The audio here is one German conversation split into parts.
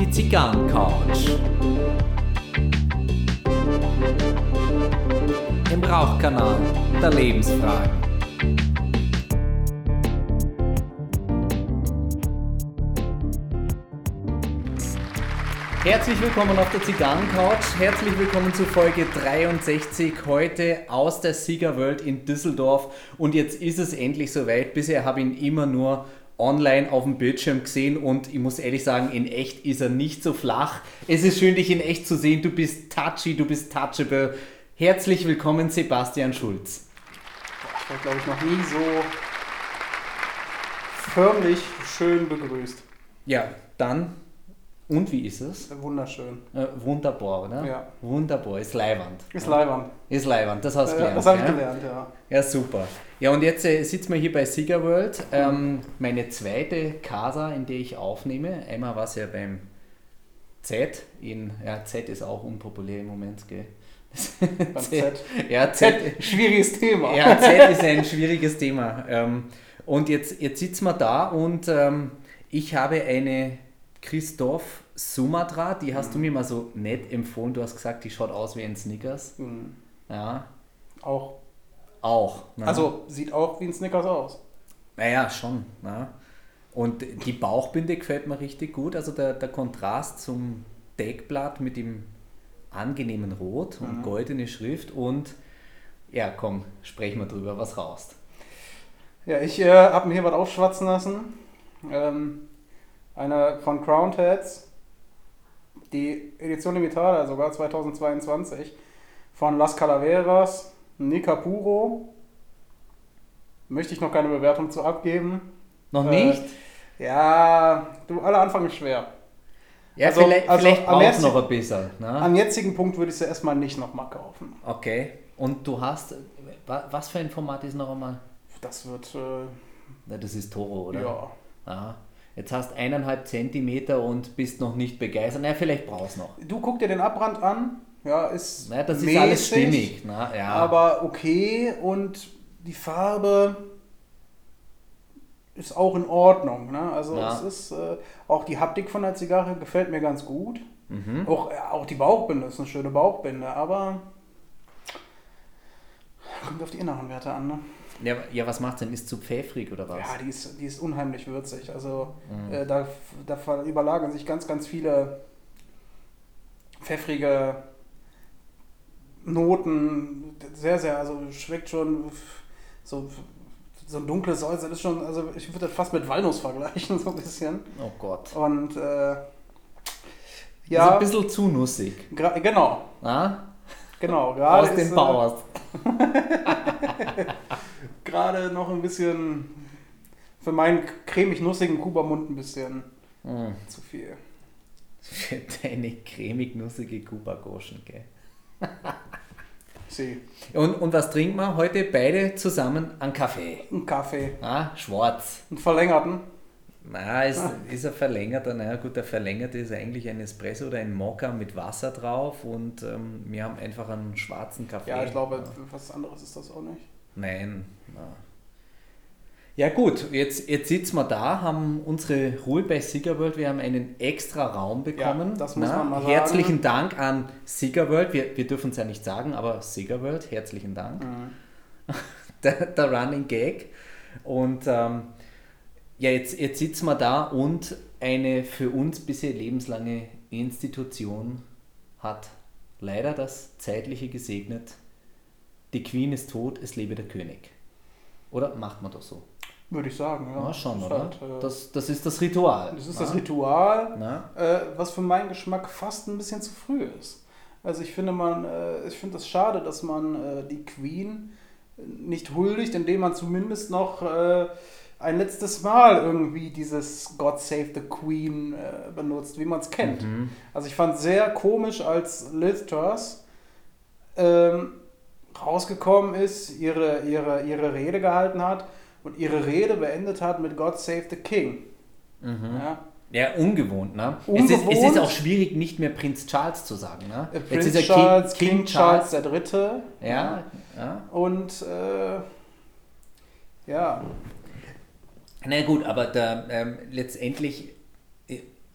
Die Zigarrencouch. Im Rauchkanal der Lebensfragen. Herzlich willkommen auf der Zigarrencouch. Herzlich willkommen zu Folge 63. Heute aus der Siegerworld in Düsseldorf. Und jetzt ist es endlich soweit. Bisher habe ich ihn immer nur online auf dem Bildschirm gesehen und ich muss ehrlich sagen, in echt ist er nicht so flach. Es ist schön, dich in echt zu sehen. Du bist touchy, du bist touchable. Herzlich willkommen, Sebastian Schulz. Ich war, glaube ich, noch nie so förmlich schön begrüßt. Ja, dann und wie ist es? Wunderschön. Äh, wunderbar, oder? Ja. Wunderbar, ist leiwand. Ist leiwand. Ist leiwand, das hast du Äh, gelernt. das habe ich ja? gelernt, ja. Ja, super. Ja, und jetzt äh, sitzen wir hier bei Sieger World. Ähm, meine zweite Casa, in der ich aufnehme. Einmal war es ja beim Z. In, ja, Z ist auch unpopulär im Moment, gell? Beim Z. Ja, Z. Z, schwieriges Thema. Ja, Z ist ein schwieriges Thema. Ähm, und jetzt, jetzt sitzen wir da und ähm, ich habe eine Christoph Sumatra, die hast du mir mal so nett empfohlen. Du hast gesagt, die schaut aus wie ein Snickers. Mhm. Ja, Auch. Auch. ne? Also, sieht auch wie ein Snickers aus. Naja, schon. Ja. Und die Bauchbinde gefällt mir richtig gut. Also der, der Kontrast zum Deckblatt mit dem angenehmen Rot und goldene Schrift. Und ja, komm, sprechen wir drüber, was raust. Ja, ich äh, habe mir hier was aufschwatzen lassen. Ähm, eine von Crown Heads. Die Edition Limitada, sogar 2022. Von Las Calaveras, Nica Puro. Möchte ich noch keine Bewertung zu abgeben. Noch Äh, nicht? Ja, du, aller Anfang ist schwer. Ja, also- vielleicht, also vielleicht am braucht es noch ein bisschen. Ne? Am jetzigen Punkt würde ich sie erstmal nicht nochmal kaufen. Okay. Und du hast, wa- was für ein Format ist noch einmal? Das wird, äh, Na, das ist Toro, oder? ja. Ja. Jetzt hast eineinhalb Zentimeter und bist noch nicht begeistert. Na, vielleicht brauchst du noch. Du guck dir den Abbrand an. Ja, ist. Na, das ist mäßig, alles stimmig. Na, ja. Aber okay und die Farbe ist auch in Ordnung. Ne? Also Ja. es ist äh, auch die Haptik von der Zigarre gefällt mir ganz gut. Mhm. Auch, ja, auch die Bauchbinde ist eine schöne Bauchbinde, aber kommt auf die inneren Werte an. Ne? Ja, ja, was macht denn? Ist zu pfeffrig oder was? Ja, die ist, die ist unheimlich würzig. Also Mhm. äh, da, da überlagern sich ganz, ganz viele pfeffrige Noten. Sehr, sehr, also schmeckt schon so, so ein dunkles Salz. Das ist schon, also ich würde das fast mit Walnuss vergleichen, so ein bisschen. Oh Gott. Und äh, Ist ja, ein bisschen zu nussig. genau, Ah? genau. Gerade Aus ist, den äh, Bauers. Gerade noch ein bisschen für meinen cremig-nussigen Kuba-Mund ein bisschen Hm. zu viel. Für deine cremig-nussige Kuba-Goschen, gell? Sie. Und, und was trinken wir heute beide zusammen? Einen Kaffee. Ein Kaffee. Ah, schwarz. Einen verlängerten. Na, ist, ist ein verlängerter, naja gut, der verlängerte ist eigentlich ein Espresso oder ein Mokka mit Wasser drauf und ähm, wir haben einfach einen schwarzen Kaffee. Ja, ich glaube, was anderes ist das auch nicht. Nein. Na. Ja gut, jetzt, jetzt sitzen wir da, haben unsere Ruhe bei Siegerworld, wir haben einen extra Raum bekommen. Ja, das muss man mal sagen. Herzlichen Dank an Siegerworld, wir, wir dürfen es ja nicht sagen, aber Siegerworld, herzlichen Dank. Der, der Running Gag. Und ähm, ja, jetzt, jetzt sitzen wir da und eine für uns bisher lebenslange Institution hat leider das Zeitliche gesegnet. Die Queen ist tot, es lebe der König. Oder macht man das so? Würde ich sagen, ja. Ja, schon, Das oder? halt, äh, Das, das ist das Ritual. das ist na? das Ritual, Na? äh, was für meinen Geschmack fast ein bisschen zu früh ist. Also ich finde man, äh, ich finde es schade, dass man äh, die Queen nicht huldigt, indem man zumindest noch äh, ein letztes Mal irgendwie dieses God Save the Queen äh, benutzt, wie man es kennt. Mhm. Also ich fand sehr komisch, als Liz Truss ähm, rausgekommen ist, ihre, ihre, ihre Rede gehalten hat und ihre Rede beendet hat mit God Save the King. Ja? Ja, ungewohnt, ne? Es, ist, es ist Ungewohnt. auch schwierig, nicht mehr Prinz Charles zu sagen, ne? Äh, Jetzt Prinz ist er Charles, King, Charles der Dritte. Ja, ja. Und äh, ja, Na gut, aber da, ähm, letztendlich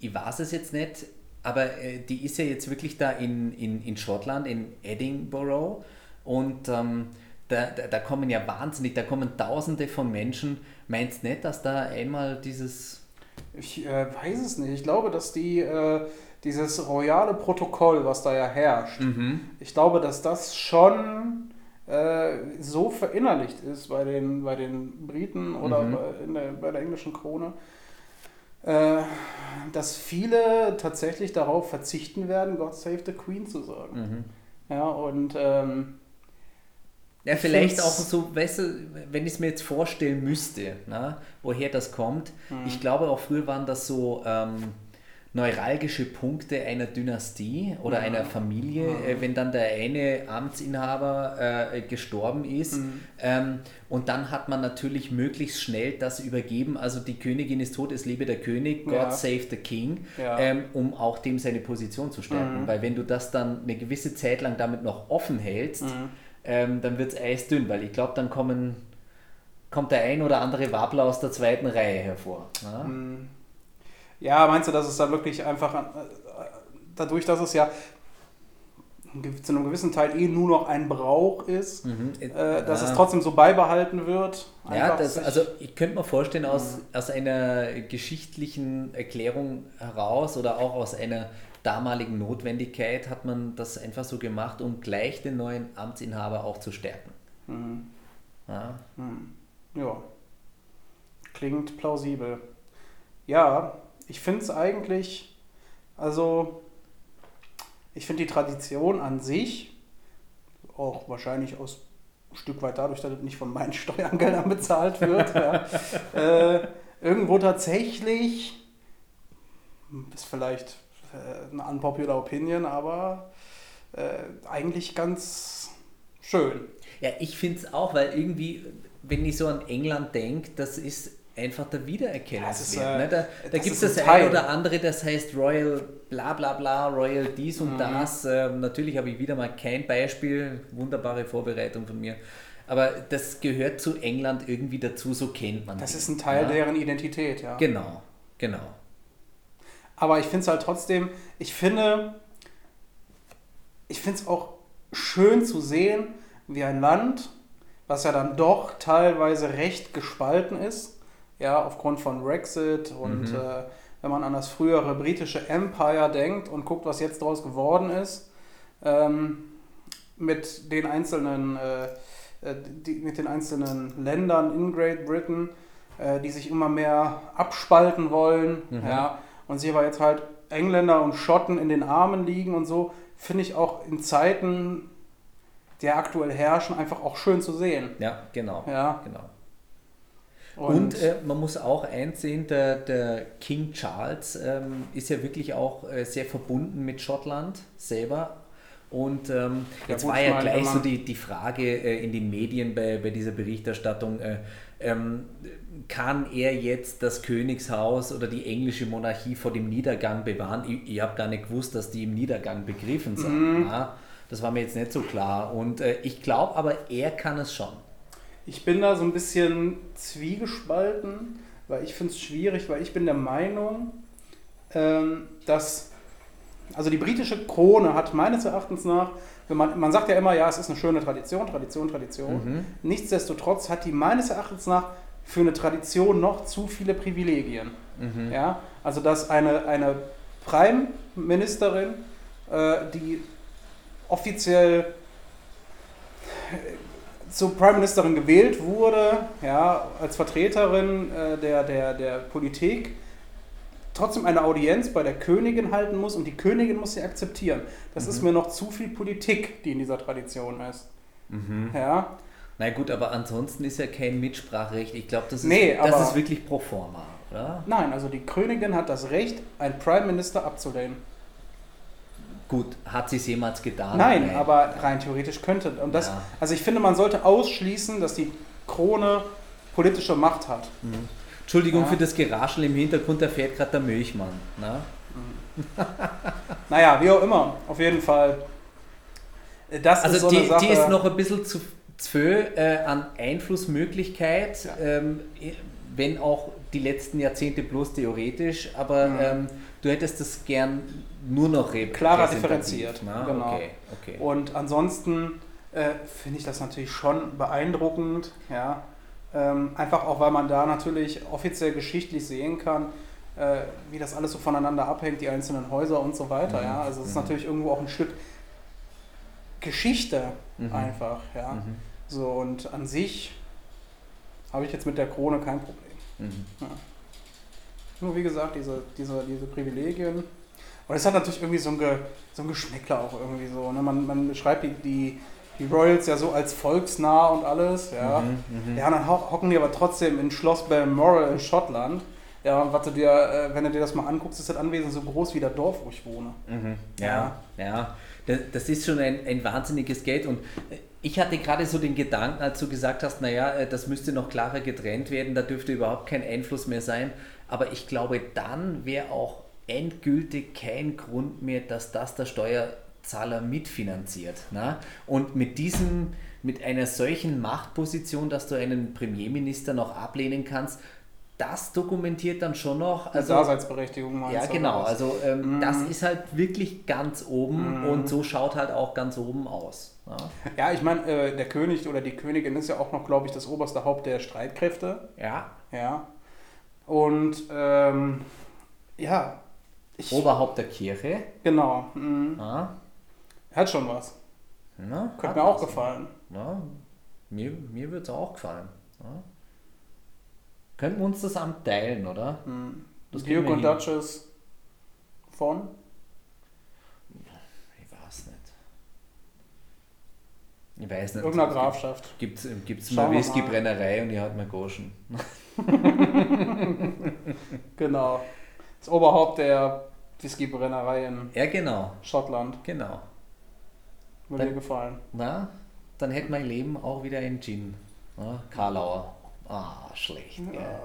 ich weiß es jetzt nicht, aber äh, die ist ja jetzt wirklich da in, in, in Schottland, in Edinburgh und ähm, da, da, da, kommen ja wahnsinnig, da kommen tausende von Menschen. Meinst du nicht, dass da einmal dieses... Ich äh, weiß es nicht. Ich glaube, dass die... Äh dieses royale Protokoll, was da ja herrscht, mhm. ich glaube, dass das schon äh, so verinnerlicht ist bei den, bei den Briten oder mhm. bei, der, bei der englischen Krone, äh, dass viele tatsächlich darauf verzichten werden, God Save the Queen zu sagen. Mhm. Ja, und ähm, ja, vielleicht auch so, weißt du, wenn ich es mir jetzt vorstellen müsste, na, woher das kommt. Mhm. Ich glaube auch früher waren das so ähm, neuralgische Punkte einer Dynastie oder mhm. einer Familie, mhm. äh, wenn dann der eine Amtsinhaber äh, gestorben ist. Mhm. Ähm, und dann hat man natürlich möglichst schnell das übergeben. Also die Königin ist tot, es lebe der König, God ja. save the King, ja. ähm, um auch dem seine Position zu stärken. Mhm. Weil wenn du das dann eine gewisse Zeit lang damit noch offen hältst, mhm. Ähm, dann wird es eisdünn, weil ich glaube, dann kommen, kommt der ein oder andere Wabbler aus der zweiten Reihe hervor. Ja? Mhm. Ja, meinst du, dass es da wirklich einfach, äh, dadurch, dass es ja zu einem gewissen Teil eh nur noch ein Brauch ist, mhm. äh, dass ja. es trotzdem so beibehalten wird. Ja, das, also ich könnte mir vorstellen, aus, mhm. aus einer geschichtlichen Erklärung heraus oder auch aus einer damaligen Notwendigkeit hat man das einfach so gemacht, um gleich den neuen Amtsinhaber auch zu stärken. Mhm. Ja. Mhm. ja. Klingt plausibel. Ja, ich finde es eigentlich, also ich finde die Tradition an sich, auch wahrscheinlich aus ein Stück weit dadurch, dass es nicht von meinen Steuergeldern bezahlt wird, ja, äh, irgendwo tatsächlich, ist vielleicht eine unpopular Opinion, aber äh, eigentlich ganz schön. Ja, ich finde es auch, weil irgendwie, wenn ich so an England denke, das ist einfach der Wiedererkennungswert. Ja, ne? Da, da gibt es das eine oder andere, das heißt Royal bla bla bla, Royal dies und mhm. das. Ähm, natürlich habe ich wieder mal kein Beispiel, wunderbare Vorbereitung von mir. Aber das gehört zu England irgendwie dazu, so kennt man Das die. ist ein Teil ja? deren Identität, ja. Genau, genau. Aber ich finde es halt trotzdem, ich finde, ich finde es auch schön zu sehen, wie ein Land, was ja dann doch teilweise recht gespalten ist, ja, aufgrund von Brexit und mhm. äh, wenn man an das frühere britische Empire denkt und guckt, was jetzt daraus geworden ist, ähm, mit den einzelnen äh, äh, die, mit den einzelnen Ländern in Great Britain, äh, die sich immer mehr abspalten wollen, mhm. ja, und sich aber jetzt halt Engländer und Schotten in den Armen liegen und so, finde ich auch in Zeiten, der aktuell herrschen, einfach auch schön zu sehen. Ja, genau. Ja. genau. Und, und äh, man muss auch einsehen, der, der King Charles ähm, ist ja wirklich auch äh, sehr verbunden mit Schottland selber. Und ähm, ja, jetzt gut, war ja gleich so die, die Frage äh, in den Medien bei, bei dieser Berichterstattung, äh, ähm, kann er jetzt das Königshaus oder die englische Monarchie vor dem Niedergang bewahren? Ich, ich habe gar nicht gewusst, dass die im Niedergang begriffen sind. Mhm. Ja, das war mir jetzt nicht so klar. Und äh, ich glaube aber, er kann es schon. Ich bin da so ein bisschen zwiegespalten, weil ich finde es schwierig, weil ich bin der Meinung, ähm, dass, also die britische Krone hat meines Erachtens nach, man, man sagt ja immer, ja, es ist eine schöne Tradition, Tradition, Tradition. Mhm. Nichtsdestotrotz hat die meines Erachtens nach für eine Tradition noch zu viele Privilegien. Mhm. Ja? Also dass eine, eine Prime-Ministerin, äh, die offiziell zur Prime Ministerin gewählt wurde, ja, als Vertreterin äh, der, der, der Politik, trotzdem eine Audienz bei der Königin halten muss und die Königin muss sie akzeptieren. Das mhm. ist mir noch zu viel Politik, die in dieser Tradition ist. Mhm. Ja. Na gut, aber ansonsten ist ja kein Mitspracherecht. Ich glaube, das, ist, nee, das ist wirklich pro forma, oder? Nein, also die Königin hat das Recht, einen Prime Minister abzulehnen. Gut, hat sie es jemals getan? Nein, Nein, aber rein theoretisch könnte. Und das, ja. Also ich finde, man sollte ausschließen, dass die Krone politische Macht hat. Mhm. Entschuldigung ja. für das Geraschel im Hintergrund, da fährt gerade der Milchmann. Ne? Mhm. naja, wie auch immer, auf jeden Fall. Das also ist so die, die ist noch ein bisschen zu, zu äh, an Einflussmöglichkeit, ja. ähm, wenn auch die letzten Jahrzehnte bloß theoretisch, aber mhm. ähm, du hättest das gern nur noch klarer differenziert. Na? Genau. Okay, okay. Und ansonsten äh, finde ich das natürlich schon beeindruckend, ja. Ähm, einfach auch, weil man da natürlich offiziell geschichtlich sehen kann, äh, wie das alles so voneinander abhängt, die einzelnen Häuser und so weiter. Mhm. Ja? Also es ist mhm. natürlich irgendwo auch ein Stück Geschichte mhm. einfach. Ja? Mhm. So, und an sich habe ich jetzt mit der Krone kein Problem. Mhm. Ja. Nur wie gesagt, diese, diese, diese Privilegien. Und es hat natürlich irgendwie so ein, Ge, so ein Geschmäckler auch irgendwie so. Ne? Man, man beschreibt die, die, die Royals ja so als volksnah und alles. Ja, mhm, ja dann hocken die aber trotzdem in Schloss Balmoral in Schottland. Ja, und was du dir, äh, wenn du dir das mal anguckst, ist das Anwesen so groß wie der Dorf, wo ich wohne. Mhm. Ja, ja, ja. Das, das ist schon ein, ein wahnsinniges Geld. Und ich hatte gerade so den Gedanken, als du gesagt hast, naja, äh, das müsste noch klarer getrennt werden, da dürfte überhaupt kein Einfluss mehr sein. Aber ich glaube, dann wäre auch endgültig kein Grund mehr, dass das der Steuerzahler mitfinanziert. Ne? Und mit diesem, mit einer solchen Machtposition, dass du einen Premierminister noch ablehnen kannst, das dokumentiert dann schon noch. Also, Daseinsberechtigung meinst Ja, genau. Also ähm, mhm. das ist halt wirklich ganz oben mhm. und so schaut halt auch ganz oben aus. Ja, ja ich meine, äh, der König oder die Königin ist ja auch noch, glaube ich, das oberste Haupt der Streitkräfte. Ja. Ja. Und ähm, ja. Ich, Oberhaupt der Kirche. Genau. Mhm. Ja. Hat schon was. Na, Könnte mir auch gefallen. Ja, mir mir würde es auch gefallen. Ja. Könnten wir uns das Amt teilen, oder? Hm. Das Duke und Duchess von? Ich weiß nicht. Ich weiß nicht. Irgendeiner Grafschaft. Gibt es mal Whiskybrennerei und ich halt mal Goschen. genau. Das Oberhaupt der Whiskybrennerei in ja, genau. Schottland. Genau. Würde mir gefallen. Na, dann hätte mein Leben auch wieder ein Gin. Na, Karlauer. Ah, schlecht. Ja.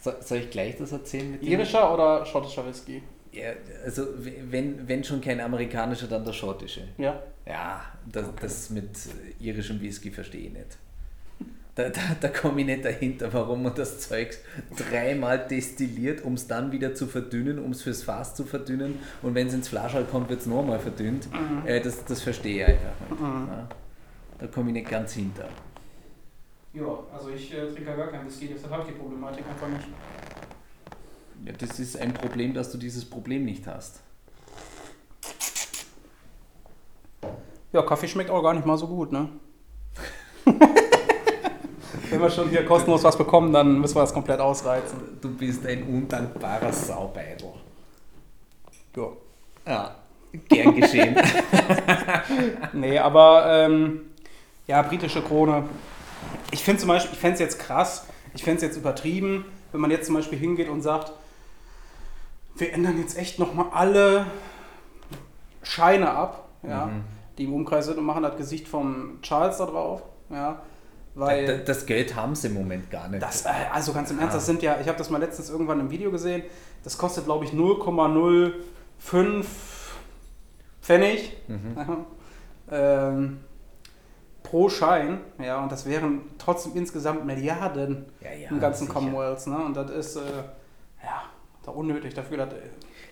So, soll ich gleich das erzählen? Mit Irischer dem? oder schottischer Whisky? Ja, also wenn, wenn schon kein amerikanischer, dann der schottische. Ja. Ja, das, okay. das mit irischem Whisky verstehe ich nicht. Da, da, da komme ich nicht dahinter, warum man das Zeug dreimal destilliert, um es dann wieder zu verdünnen, um es fürs Fass zu verdünnen und wenn es ins Flaschall kommt, wird es nochmal verdünnt. Mhm. Äh, das, das verstehe ich einfach nicht. Mhm. Ja. Da komme ich nicht ganz hinter. Ja, also ich äh, trinke gar kein Whisky, deshalb habe ich die Problematik einfach nicht. Ja, das ist ein Problem, dass du dieses Problem nicht hast. Ja, Kaffee schmeckt auch gar nicht mal so gut, ne? Wenn wir schon hier kostenlos was bekommen, dann müssen wir das komplett ausreizen. Du bist ein undankbarer Saubeidel. Ja. Ja, gern geschehen. nee, aber ähm, ja, britische Krone ich finde zum Beispiel, ich fände es jetzt krass, ich fände es jetzt übertrieben, wenn man jetzt zum Beispiel hingeht und sagt, wir ändern jetzt echt nochmal alle Scheine ab, ja, mhm. die im Umkreis sind und machen das Gesicht vom Charles da drauf. Ja, weil das Geld haben sie im Moment gar nicht. Das, äh, also ganz im Ernst, das sind ja, ich habe das mal letztens irgendwann im Video gesehen, das kostet glaube ich 0,05 Pfennig. Mhm. ähm, pro Schein, ja, und das wären trotzdem insgesamt Milliarden ja, ja, im ganzen Commonwealth, ne? Und das ist, äh, ja, da unnötig dafür, dass,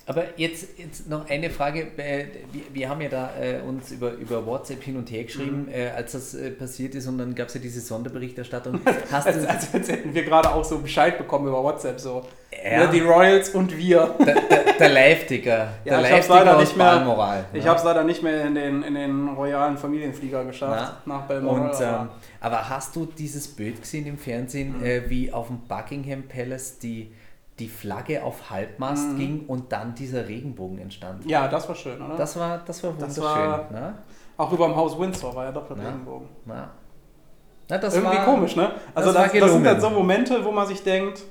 aber jetzt, jetzt noch eine Frage. Wir, wir haben ja da äh, uns über, über WhatsApp hin und her geschrieben, mhm. äh, als das äh, passiert ist und dann gab es ja diese Sonderberichterstattung. Hast als, als, als, hätten wir gerade auch so Bescheid bekommen über WhatsApp, so ja. Ne, die Royals und wir. Der, der, der Live-Ticker. Ja, der. Ich habe es leider nicht mehr in den, in den royalen Familienflieger geschafft, Na? nach Balmoral. Und, ähm, aber hast du dieses Bild gesehen im Fernsehen, mhm. Wie auf dem Buckingham Palace die die Flagge auf Halbmast mhm. ging und dann dieser Regenbogen entstand. Ja, das war schön, oder? Das war, das war wunderschön. Das war, ne? Auch über dem Haus Windsor war ja doch der Regenbogen. Na. Na, Irgendwie war, komisch, ne? Also das, das, das sind dann so Momente, wo man sich denkt,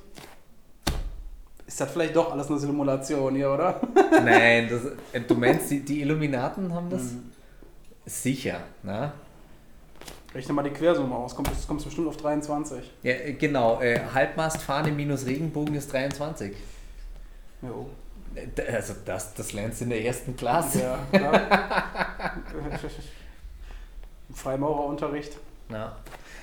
ist das vielleicht doch alles eine Simulation hier, oder? Nein, das, du meinst, die, die Illuminaten haben das? Mhm. Sicher, ne? Rechne mal die Quersumme aus, kommt, das kommt bestimmt auf 23. Ja, äh, genau. Äh, Halbmastfahne minus Regenbogen ist 23. Jo. Äh, also das, das lernst du in der ersten Klasse. Ja, klar. Freimaurerunterricht. Ja.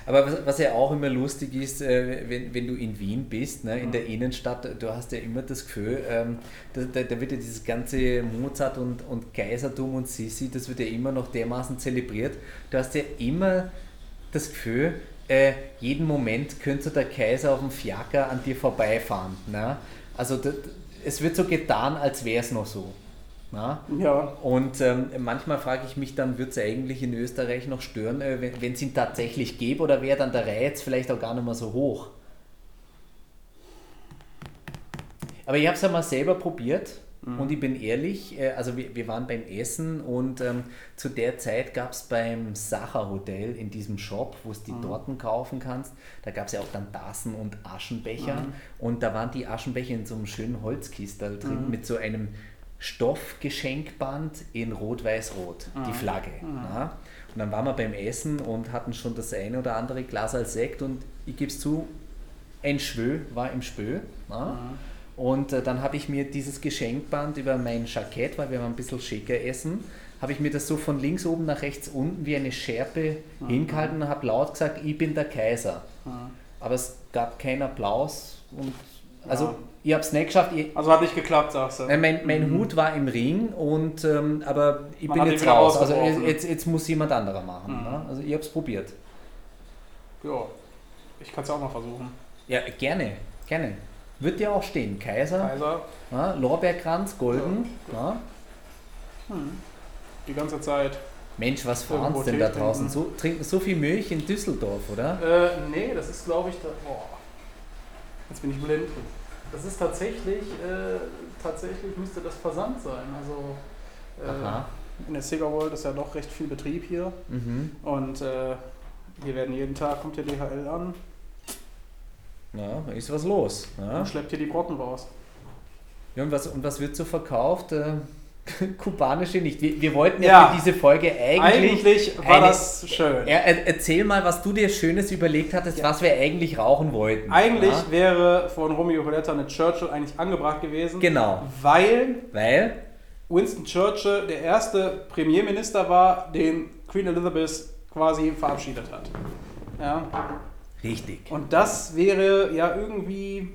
Aber was, was, ja auch immer lustig ist, äh, wenn, wenn du in Wien bist, ne, in der Innenstadt, du hast ja immer das Gefühl, ähm, da, da, da, wird ja dieses ganze Mozart und, und Kaisertum und Sissi, das wird ja immer noch dermaßen zelebriert. Du hast ja immer das Gefühl, äh, jeden Moment könnte der Kaiser auf dem Fiaker an dir vorbeifahren. Ne? Also das, es wird so getan, als wäre es noch so. Na? Ja. Und ähm, manchmal frage ich mich dann, wird es eigentlich in Österreich noch stören, äh, wenn es ihn tatsächlich gäbe oder wäre dann der Reiz vielleicht auch gar nicht mehr so hoch? Aber ich habe es ja mal selber probiert mhm. und ich bin ehrlich, äh, also wir, wir waren beim Essen und ähm, zu der Zeit gab es beim Sacher Hotel in diesem Shop, wo du die mhm. Torten kaufen kannst, da gab es ja auch dann Tassen und Aschenbecher mhm. und da waren die Aschenbecher in so einem schönen Holzkistel drin mhm. mit so einem Stoffgeschenkband in Rot-Weiß-Rot, die ah. Flagge. Ja. Und dann waren wir beim Essen und hatten schon das eine oder andere Glas als Sekt und ich gebe es zu, ein Schwö war im Spö. Ja. Und äh, dann habe ich mir dieses Geschenkband über mein Jackett, weil wir haben ein bisschen schicker essen, habe ich mir das so von links oben nach rechts unten wie eine Schärpe mhm. hingehalten und habe laut gesagt, ich bin der Kaiser. Mhm. Aber es gab keinen Applaus und also. Ich habe es nicht geschafft. Ich, also hat nicht geklappt, sagst du. Äh, mein, mein mhm. Hut war im Ring, und, ähm, aber ich Man bin jetzt raus. Also jetzt, jetzt muss jemand anderer machen. Mhm. Ne? Also ich habe es probiert. Ja, ich kann es auch mal versuchen. Ja, gerne, gerne. Wird ja auch stehen. Kaiser, Kaiser. Ja, Lorbeerkranz, golden. Ja. Hm. Die ganze Zeit. Mensch, was fahren Sie denn da draußen? So, trinken so viel Milch in Düsseldorf, oder? Äh, nee, das ist glaube ich, da, boah, Jetzt bin ich blind. Das ist tatsächlich, äh, tatsächlich müsste das Versand sein. Also äh, in der Sega World ist ja doch recht viel Betrieb hier. Mhm. Und äh, hier werden jeden Tag kommt hier DHL an. Ja, ist was los. Ja. Und schleppt hier die Brocken raus. Ja, und was, und was wird so verkauft? Kubanische nicht. Wir, wir wollten ja, ja, für diese Folge eigentlich. Eigentlich war eine, das schön. Er, erzähl mal, was du dir Schönes überlegt hattest, ja. was wir eigentlich rauchen wollten. Eigentlich ja? wäre von Romeo Coletta eine Churchill eigentlich angebracht gewesen. Genau. Weil. Weil. Winston Churchill der erste Premierminister war, den Queen Elizabeth quasi verabschiedet hat. Ja. Richtig. Und das wäre ja irgendwie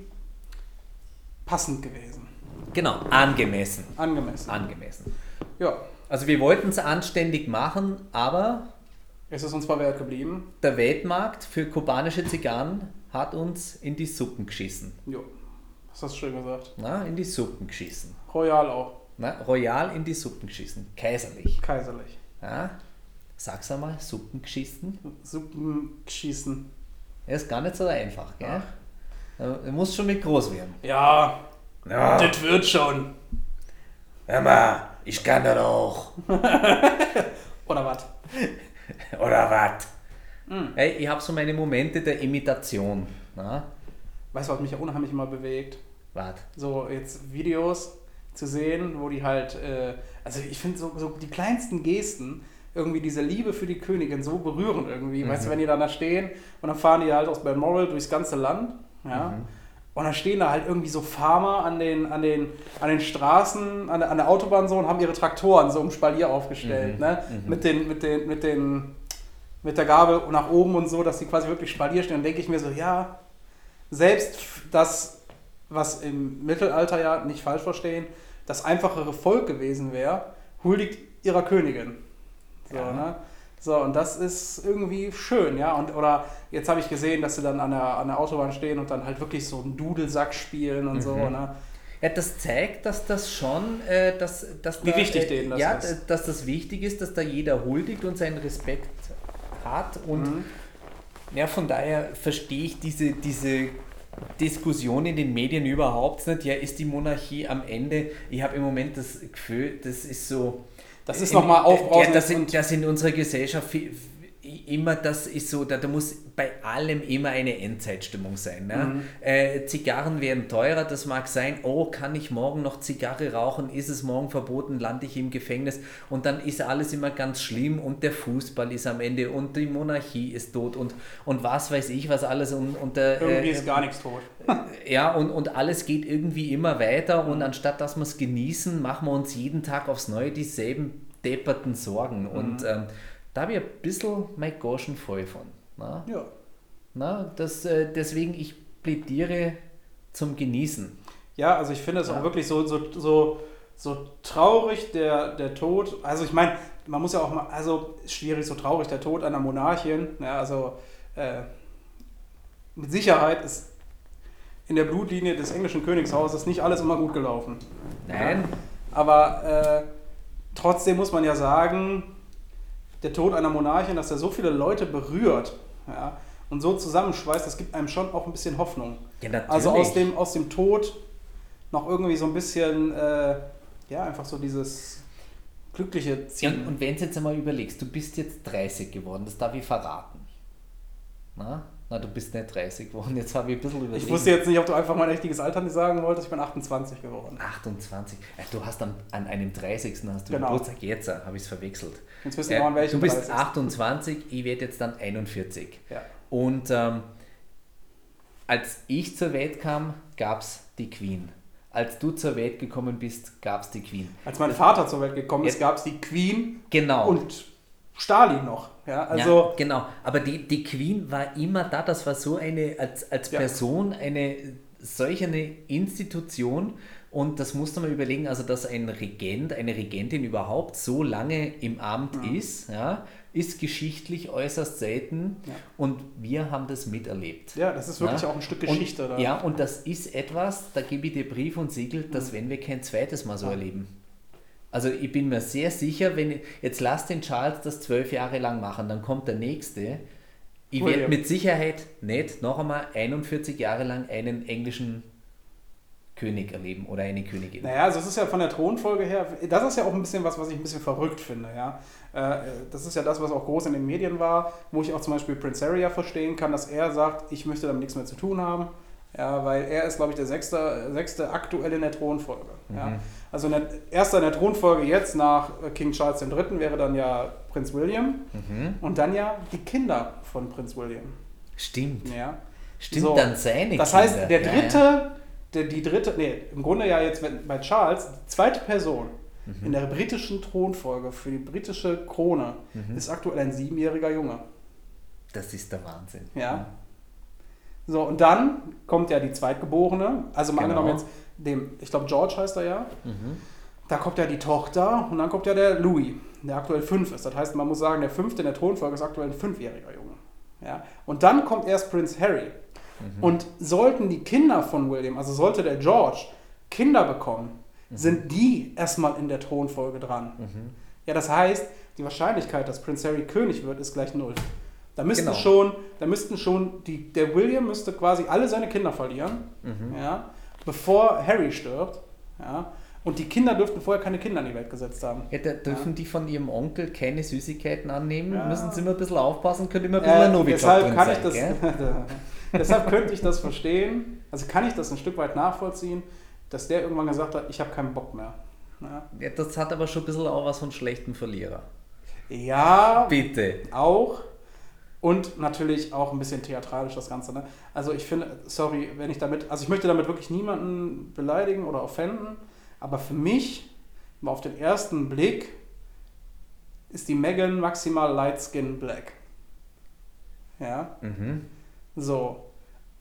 passend gewesen. Genau, angemessen. Angemessen. Angemessen. Ja. Also wir wollten es anständig machen, aber es ist uns verwehrt geblieben. Der Weltmarkt für kubanische Zigarren hat uns in die Suppen geschissen. Jo, das hast du schön gesagt. Na, in die Suppen geschissen. Royal auch. Na, Royal in die Suppen geschissen. Kaiserlich. Kaiserlich. Ja. Sag's einmal, Suppen geschissen. Suppen geschissen. Ja, ist gar nicht so einfach, gell? Ja. muss schon mit groß werden. Ja, ja. Das wird schon. Hör mal, ich kann das auch. Oder was? Oder was? Mhm. Hey, ich habe so meine Momente der Imitation. Na? Weißt du, was mich ja unheimlich immer bewegt? Was? So jetzt Videos zu sehen, wo die halt, äh, also ich finde so, so die kleinsten Gesten, irgendwie diese Liebe für die Königin so berühren irgendwie. Mhm. Weißt du, wenn die dann da stehen und dann fahren die halt aus Balmoral durchs ganze Land, ja. Mhm. Und dann stehen da halt irgendwie so Farmer an den, an den, an den Straßen, an der, an der Autobahn so und haben ihre Traktoren so im Spalier aufgestellt, mhm, ne? Mhm. Mit den, mit den, mit den, mit der Gabel nach oben und so, dass sie quasi wirklich Spalier stehen. Dann denke ich mir so, ja, selbst das, was im Mittelalter ja nicht falsch verstehen, das einfachere Volk gewesen wäre, huldigt ihrer Königin. So, ja. ne? So, und das ist irgendwie schön, ja. Und, oder jetzt habe ich gesehen, dass sie dann an der, an der Autobahn stehen und dann halt wirklich so einen Dudelsack spielen und mhm. so, ne? Ja, das zeigt, dass das schon, äh, dass, dass Wie da, wichtig äh, denen das ja, ist. dass das wichtig ist, dass da jeder huldigt und seinen Respekt hat. Und mhm. ja, von daher verstehe ich diese, diese Diskussion in den Medien überhaupt nicht. Ja, ist die Monarchie am Ende? Ich habe im Moment das Gefühl, das ist so das ist nochmal aufbrausen. Ja, das, in, das in unserer Gesellschaft immer, das ist so, da, da muss bei allem immer eine Endzeitstimmung sein. Ne? Mhm. Äh, Zigarren werden teurer, das mag sein, oh, kann ich morgen noch Zigarre rauchen, ist es morgen verboten, lande ich im Gefängnis und dann ist alles immer ganz schlimm und der Fußball ist am Ende und die Monarchie ist tot und, und was weiß ich, was alles und, und der, Irgendwie äh, ist gar nichts tot. ja, und, und alles geht irgendwie immer weiter und mhm. anstatt dass wir es genießen, machen wir uns jeden Tag aufs Neue dieselben depperten Sorgen mhm. und ähm, da habe ich ein bisschen mein Goschen voll von. Na? Ja. Na, das, äh, deswegen, ich plädiere zum Genießen. Ja, also ich finde es ja. auch wirklich so, so, so, so traurig, der, der Tod. Also ich meine, man muss ja auch mal, also schwierig, so traurig, der Tod einer Monarchin. Ja, also äh, mit Sicherheit ist in der Blutlinie des englischen Königshauses nicht alles immer gut gelaufen. Nein. Ja, aber äh, trotzdem muss man ja sagen, der Tod einer Monarchin, dass er so viele Leute berührt ja, und so zusammenschweißt, das gibt einem schon auch ein bisschen Hoffnung. Ja, also aus dem, aus dem Tod noch irgendwie so ein bisschen, äh, ja, einfach so dieses glückliche Ziel. Ja, und wenn du jetzt einmal überlegst, du bist jetzt 30 geworden, das darf ich verraten. Na? Na, du bist nicht 30 geworden, jetzt habe ich ein bisschen überlegt. Ich wusste jetzt nicht, ob du einfach mein richtiges Alter nicht sagen wolltest, ich bin 28 geworden. 28? Du hast an, an einem 30. hast du genau. Geburtstag, jetzt habe ich es verwechselt. Jetzt wissen wir, äh, welchen Du bist 30. 28, ich werde jetzt dann 41. Ja. Und ähm, als ich zur Welt kam, gab es die Queen. Als du zur Welt gekommen bist, gab es die Queen. Als mein Vater zur Welt gekommen ist, gab es die Queen. Genau. Und Stalin noch. Ja, also ja, genau. Aber die, die Queen war immer da. Das war so eine, als, als Person, eine solch eine Institution. Und das musste man überlegen, also dass ein Regent, eine Regentin überhaupt so lange im Amt ja. ist, ja, ist geschichtlich äußerst selten ja. und wir haben das miterlebt. Ja, das ist wirklich ja? auch ein Stück Geschichte. Und, ja, und das ist etwas, da gebe ich dir Brief und Siegel, das mhm. werden wir kein zweites Mal so ja. erleben. Also ich bin mir sehr sicher, wenn ich, jetzt lass den Charles das zwölf Jahre lang machen, dann kommt der nächste. Ich werde mit Sicherheit nicht noch einmal 41 Jahre lang einen englischen König erleben oder eine Königin. Naja, also es ist ja von der Thronfolge her, das ist ja auch ein bisschen was, was ich ein bisschen verrückt finde, ja. Äh, das ist ja das, was auch groß in den Medien war, wo ich auch zum Beispiel Prince Harry ja verstehen kann, dass er sagt, ich möchte damit nichts mehr zu tun haben. Ja, weil er ist, glaube ich, der sechste, sechste aktuell in der Thronfolge. Mhm. Ja. Also in der, erster in der Thronfolge jetzt nach King Charles III. wäre dann ja Prinz William mhm. und dann ja die Kinder von Prinz William. Stimmt. Ja. Stimmt, so, dann seine Das Kinder. heißt, der dritte, ja, ja. Der, die dritte, nee, im Grunde ja jetzt bei Charles, die zweite Person mhm. in der britischen Thronfolge für die britische Krone mhm. ist aktuell ein siebenjähriger Junge. Das ist der Wahnsinn. Ja. So, und dann kommt ja die Zweitgeborene, also mal genau. angenommen jetzt dem, ich glaube George heißt er ja, mhm. da kommt ja die Tochter und dann kommt ja der Louis, der aktuell fünf ist. Das heißt, man muss sagen, der fünfte in der Thronfolge ist aktuell ein fünfjähriger Junge. Ja? Und dann kommt erst Prinz Harry. Mhm. Und sollten die Kinder von William, also sollte der George Kinder bekommen, mhm. sind die erstmal in der Thronfolge dran. Mhm. Ja, das heißt, die Wahrscheinlichkeit, dass Prinz Harry König wird, ist gleich null. Da müssten genau. schon, da müssten schon, die, der William müsste quasi alle seine Kinder verlieren, mhm. ja, bevor Harry stirbt. Ja, und die Kinder dürften vorher keine Kinder in die Welt gesetzt haben. Ja, da dürfen ja. die von ihrem Onkel keine Süßigkeiten annehmen, ja. müssen sie immer ein bisschen aufpassen, können immer ein bisschen äh, ein Novichok deshalb kann sein, ich das, Deshalb könnte ich das verstehen, also kann ich das ein Stück weit nachvollziehen, dass der irgendwann gesagt hat, ich habe keinen Bock mehr. Ja. das hat aber schon ein bisschen auch was von schlechten Verlierer. Ja, bitte. Auch. Und natürlich auch ein bisschen theatralisch das Ganze. Ne? Also ich finde, sorry, wenn ich damit, also ich möchte damit wirklich niemanden beleidigen oder offenden, aber für mich, mal auf den ersten Blick, ist die Megan maximal Light Skin Black. Ja. Mhm. So.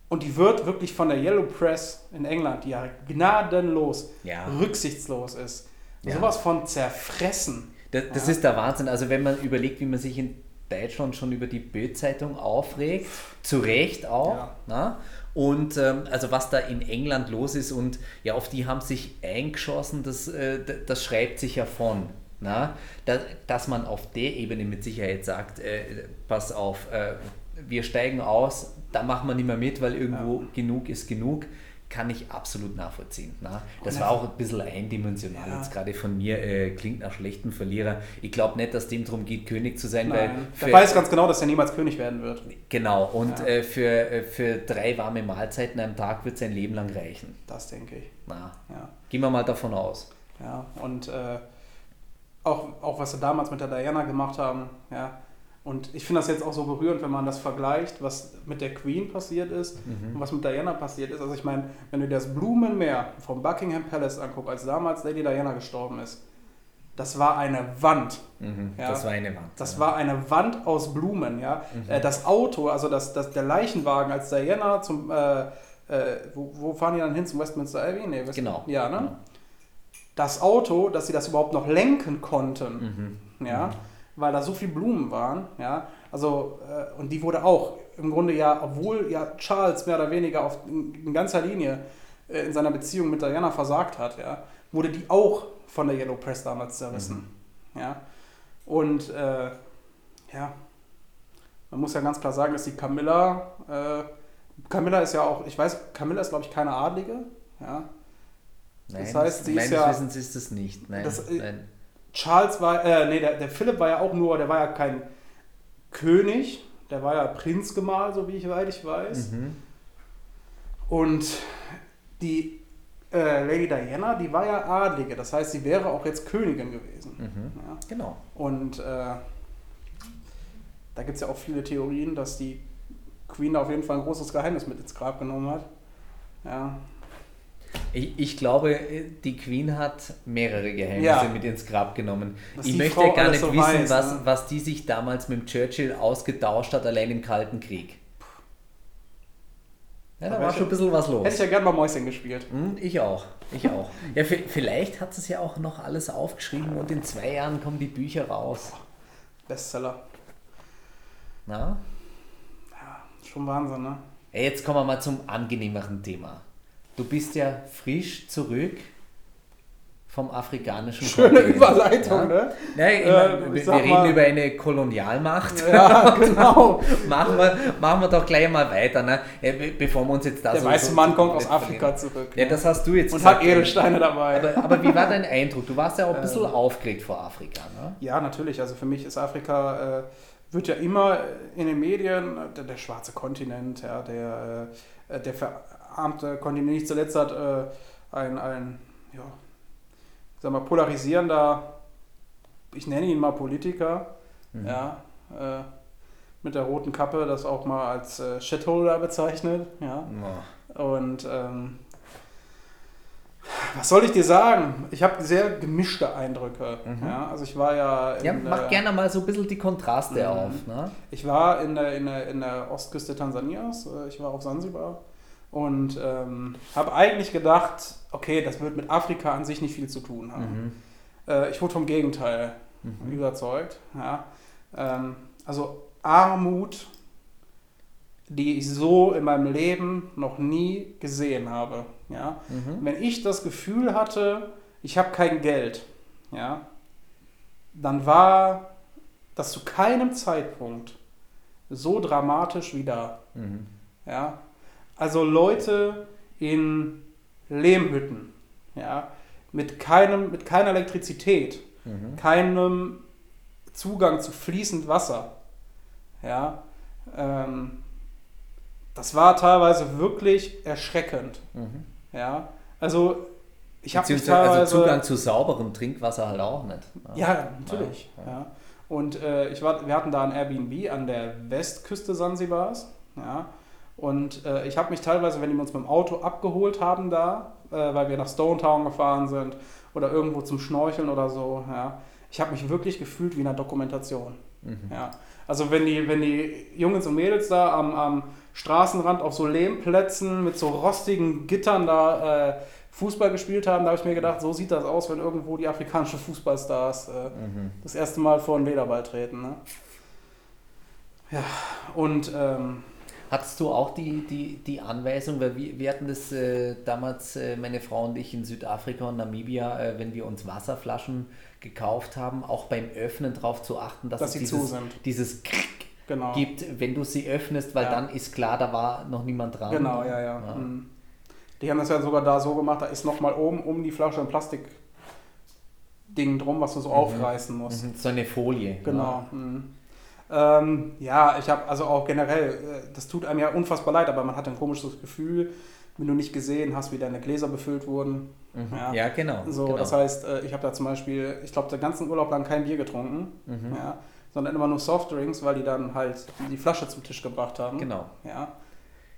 Und die wird wirklich von der Yellow Press in England, die ja gnadenlos, ja. rücksichtslos ist, ja. sowas von zerfressen. Das, das ja. ist der Wahnsinn. Also wenn man überlegt, wie man sich in Deutschland schon über die Bild-Zeitung aufregt, zu Recht auch. Ja. Na? Und ähm, also was da in England los ist und ja, auf die haben sich eingeschossen, das, äh, das schreibt sich ja von. Na? Da, dass man auf der Ebene mit Sicherheit sagt, äh, pass auf, äh, wir steigen aus, da machen wir nicht mehr mit, weil irgendwo ja. genug ist genug kann ich absolut nachvollziehen. Ne? Das war auch ein bisschen eindimensional ja. jetzt gerade von mir, äh, klingt nach schlechten Verlierer. Ich glaube nicht, dass dem darum geht, König zu sein, Nein. weil... Der weiß ganz genau, dass er niemals König werden wird. Genau, und ja. äh, für, äh, für drei warme Mahlzeiten am Tag wird sein Leben lang reichen. Das denke ich. Na, ja. Gehen wir mal davon aus. Ja, und äh, auch, auch was sie damals mit der Diana gemacht haben, ja, und ich finde das jetzt auch so berührend, wenn man das vergleicht, was mit der Queen passiert ist mhm. und was mit Diana passiert ist. Also ich meine, wenn du dir das Blumenmeer vom Buckingham Palace anguckst, als damals Lady Diana gestorben ist, das war eine Wand. Mhm, Ja. Das war eine Wand. Das ja. war eine Wand aus Blumen, ja. Äh, Das Auto, also das, das, der Leichenwagen, als Diana zum, äh, äh, wo, wo fahren die dann hin? Zum Westminster Abbey? Nee, West Genau. Ja, ne? Genau. Das Auto, dass sie das überhaupt noch lenken konnten, Mhm. ja, weil da so viel Blumen waren, ja. Also, äh, und die wurde auch im Grunde ja, obwohl ja Charles mehr oder weniger auf, in, in ganzer Linie äh, in seiner Beziehung mit Diana versagt hat, ja, wurde die auch von der Yellow Press damals zerrissen. Ja. Und äh, ja, man muss ja ganz klar sagen, dass die Camilla, äh, Camilla ist ja auch, ich weiß, Camilla ist glaube ich keine Adlige, ja. Nein, das heißt, sie ist meines ja- Wissens ist es nicht. Nein, Das, äh, nein. Charles war, äh, nee, der, der Philipp war ja auch nur, der war ja kein König, der war ja Prinzgemahl, so wie ich weit ich weiß. Mhm. Und die äh, Lady Diana, die war ja Adlige, das heißt, sie wäre auch jetzt Königin gewesen. Mhm. Ja. Genau. Und äh, da gibt es ja auch viele Theorien, dass die Queen da auf jeden Fall ein großes Geheimnis mit ins Grab genommen hat. Ja, Ich, ich glaube, die Queen hat mehrere Geheimnisse Ja. mit ins Grab genommen. Was ich möchte Frau gar nicht so wissen, weiß, was, ne? was die sich damals mit dem Churchill ausgetauscht hat, allein im Kalten Krieg. Ja, da Aber war schon ein bisschen was los. hätte ich ja gern mal Mäuschen gespielt. Hm, Ich auch, ich auch. Ja, vi- vielleicht hat sie es ja auch noch alles aufgeschrieben und in zwei Jahren kommen die Bücher raus. Bestseller. Na? Schon Wahnsinn, ne? Jetzt kommen wir mal zum angenehmeren Thema. Du bist ja frisch zurück vom afrikanischen Schöne Kontinent. Überleitung, ja? ne? Ja, ich Äh, wir reden mal- über eine Kolonialmacht. Ja, genau. machen, wir, machen wir doch gleich mal weiter, ne? Ja, be- bevor wir uns jetzt da Der so, weiße Mann kommt aus Afrika zurück. Ja, ne? das hast du jetzt Und gesagt. hat Edelsteine dabei. Aber, aber wie war dein Eindruck? Du warst ja auch ein bisschen Ähm. aufgeregt vor Afrika, ne? Ja, natürlich. Also für mich ist Afrika, äh, wird ja immer in den Medien äh, der, der schwarze Kontinent, ja, der, äh, der verarmte Kontinent. Nicht zuletzt hat äh, ein, ein ja, sag mal, polarisierender, ich nenne ihn mal Politiker, Mhm. ja, äh, mit der roten Kappe das auch mal als äh, Shitholder bezeichnet. Ja. Oh. Und ähm, was soll ich dir sagen? Ich habe sehr gemischte Eindrücke. Mhm. Ja, also ich war ja, in Ja, mach der, gerne mal so ein bisschen die Kontraste Mhm. auf, ne? ich war in der, in der, in der Ostküste Tansanias. äh, Ich war auf Sansibar und ähm, habe eigentlich gedacht, okay, das wird mit Afrika an sich nicht viel zu tun haben. Mhm. Äh, ich wurde vom Gegenteil Mhm. überzeugt. Ja. Ähm, also Armut, die ich so in meinem Leben noch nie gesehen habe. Ja. Mhm. Wenn ich das Gefühl hatte, ich habe kein Geld, ja, dann war das zu keinem Zeitpunkt so dramatisch wie da. Mhm. Ja. Also Leute in Lehmhütten, ja, mit, keinem, mit keiner Elektrizität, Mhm. keinem Zugang zu fließend Wasser. Ja, ähm, das war teilweise wirklich erschreckend. Mhm. Ja, also ich habe also Zugang zu sauberem Trinkwasser halt auch nicht. ne? ja natürlich. Ja, Ja, Und äh, ich war, wir hatten da ein Airbnb an der Westküste Sansibars. Ja, und äh, ich habe mich teilweise, wenn die uns mit dem Auto abgeholt haben da, äh, weil wir nach Stone Town gefahren sind oder irgendwo zum Schnorcheln oder so, ja, ich habe mich wirklich gefühlt wie in einer Dokumentation. Mhm. Ja. Also wenn die, wenn die Jungs und Mädels da am, am Straßenrand auf so Lehmplätzen mit so rostigen Gittern da äh, Fußball gespielt haben, da habe ich mir gedacht, so sieht das aus, wenn irgendwo die afrikanischen Fußballstars äh, Mhm. das erste Mal vor einen Lederball treten. Ne? Ja, und ähm, Hattest du auch die, die, die Anweisung, weil wir, wir hatten das äh, damals, äh, meine Frau und ich in Südafrika und Namibia, äh, wenn wir uns Wasserflaschen gekauft haben, auch beim Öffnen darauf zu achten, dass, Dass es dieses, dieses genau. gibt, wenn du sie öffnest, weil Ja. dann ist klar, da war noch niemand dran. Genau, ja, ja. Mhm. Die haben das ja sogar da so gemacht, da ist nochmal oben um die Flasche ein Plastikding drum, was du so aufreißen musst. Mhm, So eine Folie. Genau. Mhm. Ähm, ja, ich habe also auch generell, äh, das tut einem ja unfassbar leid, aber man hat ein komisches Gefühl, wenn du nicht gesehen hast, wie deine Gläser befüllt wurden. Ja, mhm. Ja. ja genau. So, genau. das heißt, äh, ich habe da zum Beispiel, ich glaube, den ganzen Urlaub lang kein Bier getrunken, Mhm. ja, sondern immer nur Softdrinks, weil die dann halt die Flasche zum Tisch gebracht haben. Genau. Ja.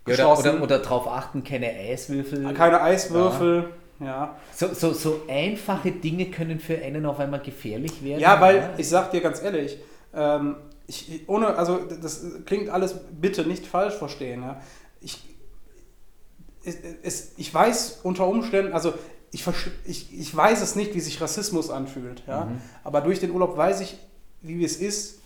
Ja, oder, oder, oder darauf achten, keine Eiswürfel. Keine Eiswürfel, Ja. So, so, so einfache Dinge können für einen auf einmal gefährlich werden. Ja, weil ich sag dir ganz ehrlich, ähm, ich, ohne, also das klingt alles bitte nicht falsch verstehen. Ja. Ich, es, ich weiß unter Umständen, also ich, ich, ich weiß es nicht, wie sich Rassismus anfühlt. Ja. Mhm. Aber durch den Urlaub weiß ich, wie es ist,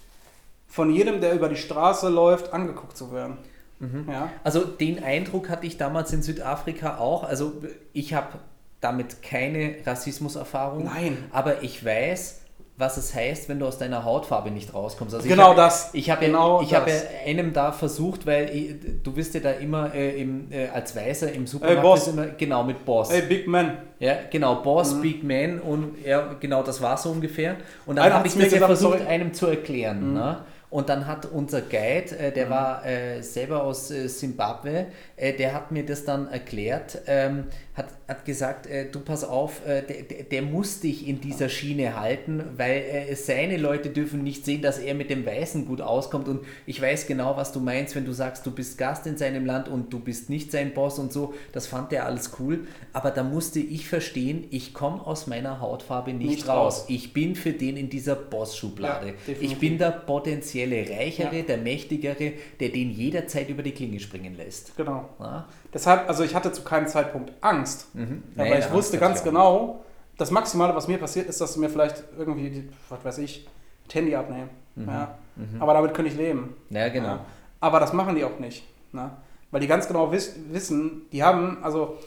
von jedem, der über die Straße läuft, angeguckt zu werden. Mhm. Ja. Also den Eindruck hatte ich damals in Südafrika auch. Also ich habe damit keine Rassismuserfahrung. Nein. Aber ich weiß, was es heißt, wenn du aus deiner Hautfarbe nicht rauskommst. Also genau hab, das. Ich habe genau ja, hab ja einem da versucht, weil ich, du bist ja da immer äh, im, äh, als Weißer im Supermarkt. Hey, Boss. Immer, genau, mit Boss. Hey, Big Man. Ja, genau, Boss, mhm. Big Man und ja, genau, das war so ungefähr. Und dann habe ich mir ja versucht, sorry. einem zu erklären. Mhm. Ne? Und dann hat unser Guide, äh, der mhm. war äh, selber aus äh, Simbabwe, äh, der hat mir das dann erklärt, ähm, hat, hat gesagt, äh, du pass auf, äh, der, der muss dich in dieser Schiene halten, weil seine Leute dürfen nicht sehen, dass er mit dem Weißen gut auskommt. Und ich weiß genau, was du meinst, wenn du sagst, du bist Gast in seinem Land und du bist nicht sein Boss und so. Das fand er alles cool. Aber da musste ich verstehen, ich komme aus meiner Hautfarbe nicht, nicht raus. raus. Ich bin für den in dieser Boss-Schublade. Ja, ich bin der potenziell finanzielle Reichere, ja. der Mächtigere, der den jederzeit über die Klinge springen lässt. Genau. Ja? Deshalb, also ich hatte zu keinem Zeitpunkt Angst, mhm. aber nee, ich wusste ganz genau, das Maximale, was mir passiert, ist, dass sie mir vielleicht irgendwie, was weiß ich, das Handy abnehmen. Mhm. Ja? Mhm. Aber damit könnte ich leben. Ja, genau. Ja? Aber das machen die auch nicht. Ne? Weil die ganz genau wiss, wissen, die haben, also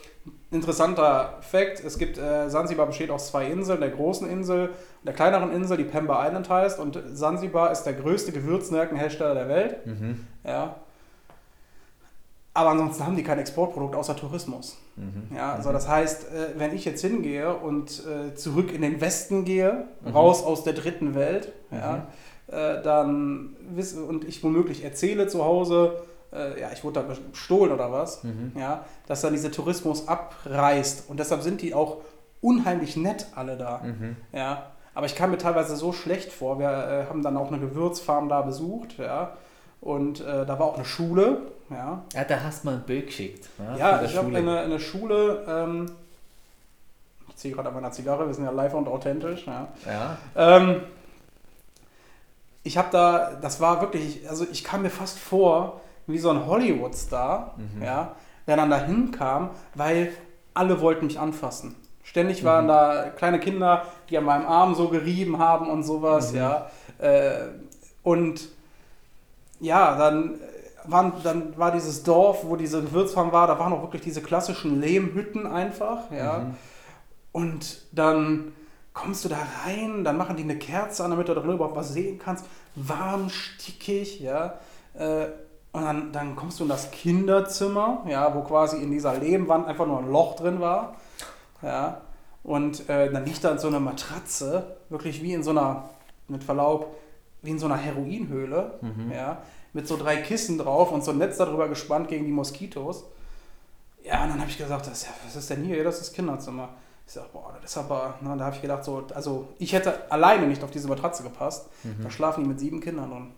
interessanter Fakt, es gibt, äh, Sansibar besteht aus zwei Inseln, der großen Insel und der kleineren Insel, die Pemba Island heißt. Und Sansibar ist der größte Gewürznelkenhersteller der Welt. Mhm. Ja. Aber ansonsten haben die kein Exportprodukt außer Tourismus. Mhm. Ja, also mhm. das heißt, äh, wenn ich jetzt hingehe und äh, zurück in den Westen gehe, mhm. raus aus der dritten Welt, ja, mhm. äh, dann und ich womöglich erzähle zu Hause, ja, ich wurde da bestohlen oder was, mhm. ja, dass dann dieser Tourismus abreißt. Und deshalb sind die auch unheimlich nett alle da. Mhm. Ja. Aber ich kam mir teilweise so schlecht vor. Wir haben dann auch eine Gewürzfarm da besucht, ja. Und äh, da war auch eine Schule, ja. Ja, da hast du mal ein Bild geschickt. Ja, ja ich habe eine, eine Schule, ähm, ich ziehe gerade an meiner Zigarre, wir sind ja live und authentisch, ja. ja. Ähm, ich habe da, das war wirklich, also ich kam mir fast vor, wie so ein Hollywood-Star, mhm. ja, der dann dahin kam, weil alle wollten mich anfassen. Ständig waren mhm. da kleine Kinder, die an meinem Arm so gerieben haben und sowas, mhm. ja. Äh, und ja, dann, waren, dann war dieses Dorf, wo diese Gewürzfarm war, da waren auch wirklich diese klassischen Lehmhütten einfach, ja. Mhm. Und dann kommst du da rein, dann machen die eine Kerze an, damit du darüber überhaupt was sehen kannst. Warm, stickig, ja. Äh, und dann, dann kommst du in das Kinderzimmer, ja, wo quasi in dieser Lehmwand einfach nur ein Loch drin war. Ja. Und äh, dann liegt da so eine Matratze, wirklich wie in so einer, mit Verlaub, wie in so einer Heroinhöhle, mhm. ja, mit so drei Kissen drauf und so ein Netz darüber gespannt gegen die Moskitos. Ja, und dann habe ich gesagt, das, was ist denn hier? Das ist das Kinderzimmer. Ich sag, boah, das ist aber, na, da habe ich gedacht, so, also ich hätte alleine nicht auf diese Matratze gepasst. Mhm. Da schlafen die mit sieben Kindern drin.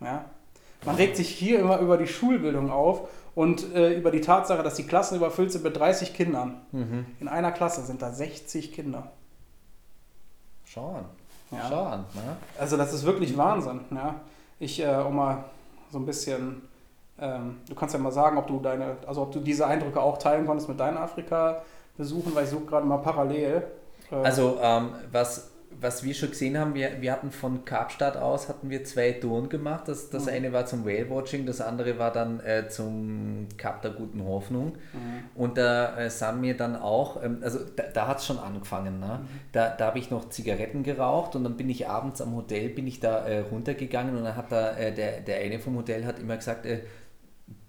Ja? Man regt sich hier immer über die Schulbildung auf und äh, über die Tatsache, dass die Klassen überfüllt sind mit 30 Kindern. Mhm. In einer Klasse sind da 60 Kinder. Schau an. Ja. Schau an. Ne? Also das ist wirklich. Wahnsinn. Ja? Ich, äh, um mal so ein bisschen, ähm, du kannst ja mal sagen, ob du deine, also ob du diese Eindrücke auch teilen konntest mit deinen Afrika-Besuchen, weil ich suche gerade mal parallel. Äh, also ähm, was was wir schon gesehen haben, wir, wir hatten von Kapstadt aus hatten wir zwei Touren gemacht. Das, das mhm. eine war zum Whale-Watching, das andere war dann äh, zum Kap der guten Hoffnung. Mhm. Und da äh, sind wir dann auch, ähm, also da, da hat es schon angefangen. Ne? Mhm. Da, da habe ich noch Zigaretten geraucht und dann bin ich abends am Hotel, bin ich da äh, runtergegangen und dann hat da äh, der, der eine vom Hotel hat immer gesagt, äh,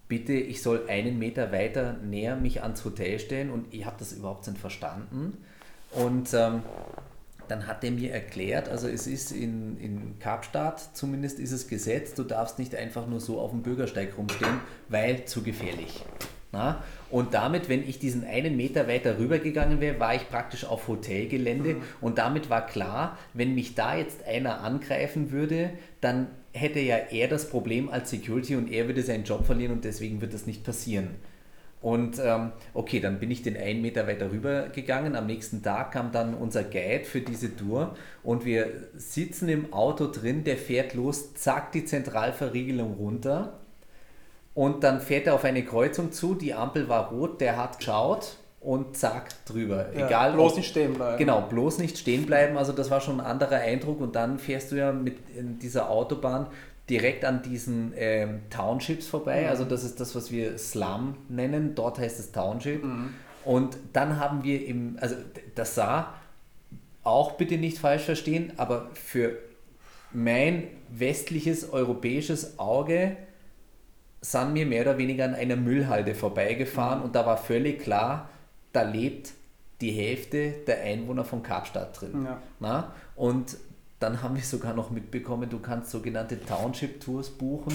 bitte, ich soll einen Meter weiter näher mich ans Hotel stellen und ich habe das überhaupt nicht verstanden. Und ähm, dann hat er mir erklärt, also es ist in, in Kapstadt zumindest ist es Gesetz, du darfst nicht einfach nur so auf dem Bürgersteig rumstehen, weil zu gefährlich. Na? Und damit, wenn ich diesen einen Meter weiter rübergegangen wäre, war ich praktisch auf Hotelgelände mhm. und damit war klar, wenn mich da jetzt einer angreifen würde, dann hätte ja er das Problem als Security und er würde seinen Job verlieren und deswegen wird das nicht passieren. Und ähm, okay, dann bin ich den einen Meter weiter rüber gegangen. Am nächsten Tag kam dann unser Guide für diese Tour und wir sitzen im Auto drin, der fährt los, zack, die Zentralverriegelung runter. Und dann fährt er auf eine Kreuzung zu, die Ampel war rot, der hat geschaut und zack, drüber. Ja, Egal, bloß ob- nicht stehen bleiben. Genau, bloß nicht stehen bleiben. Also das war schon ein anderer Eindruck. Und dann fährst du ja mit in dieser Autobahn direkt an diesen ähm, Townships vorbei. Also das ist das, was wir Slum nennen. Dort heißt es Township. Und dann haben wir im, also das sah auch bitte nicht falsch verstehen, aber für mein westliches europäisches Auge sind wir mehr oder weniger an einer Müllhalde vorbeigefahren und da war völlig klar, da lebt die Hälfte der Einwohner von Kapstadt drin. Ja. Na? Und dann haben wir sogar noch mitbekommen, du kannst sogenannte Township-Tours buchen.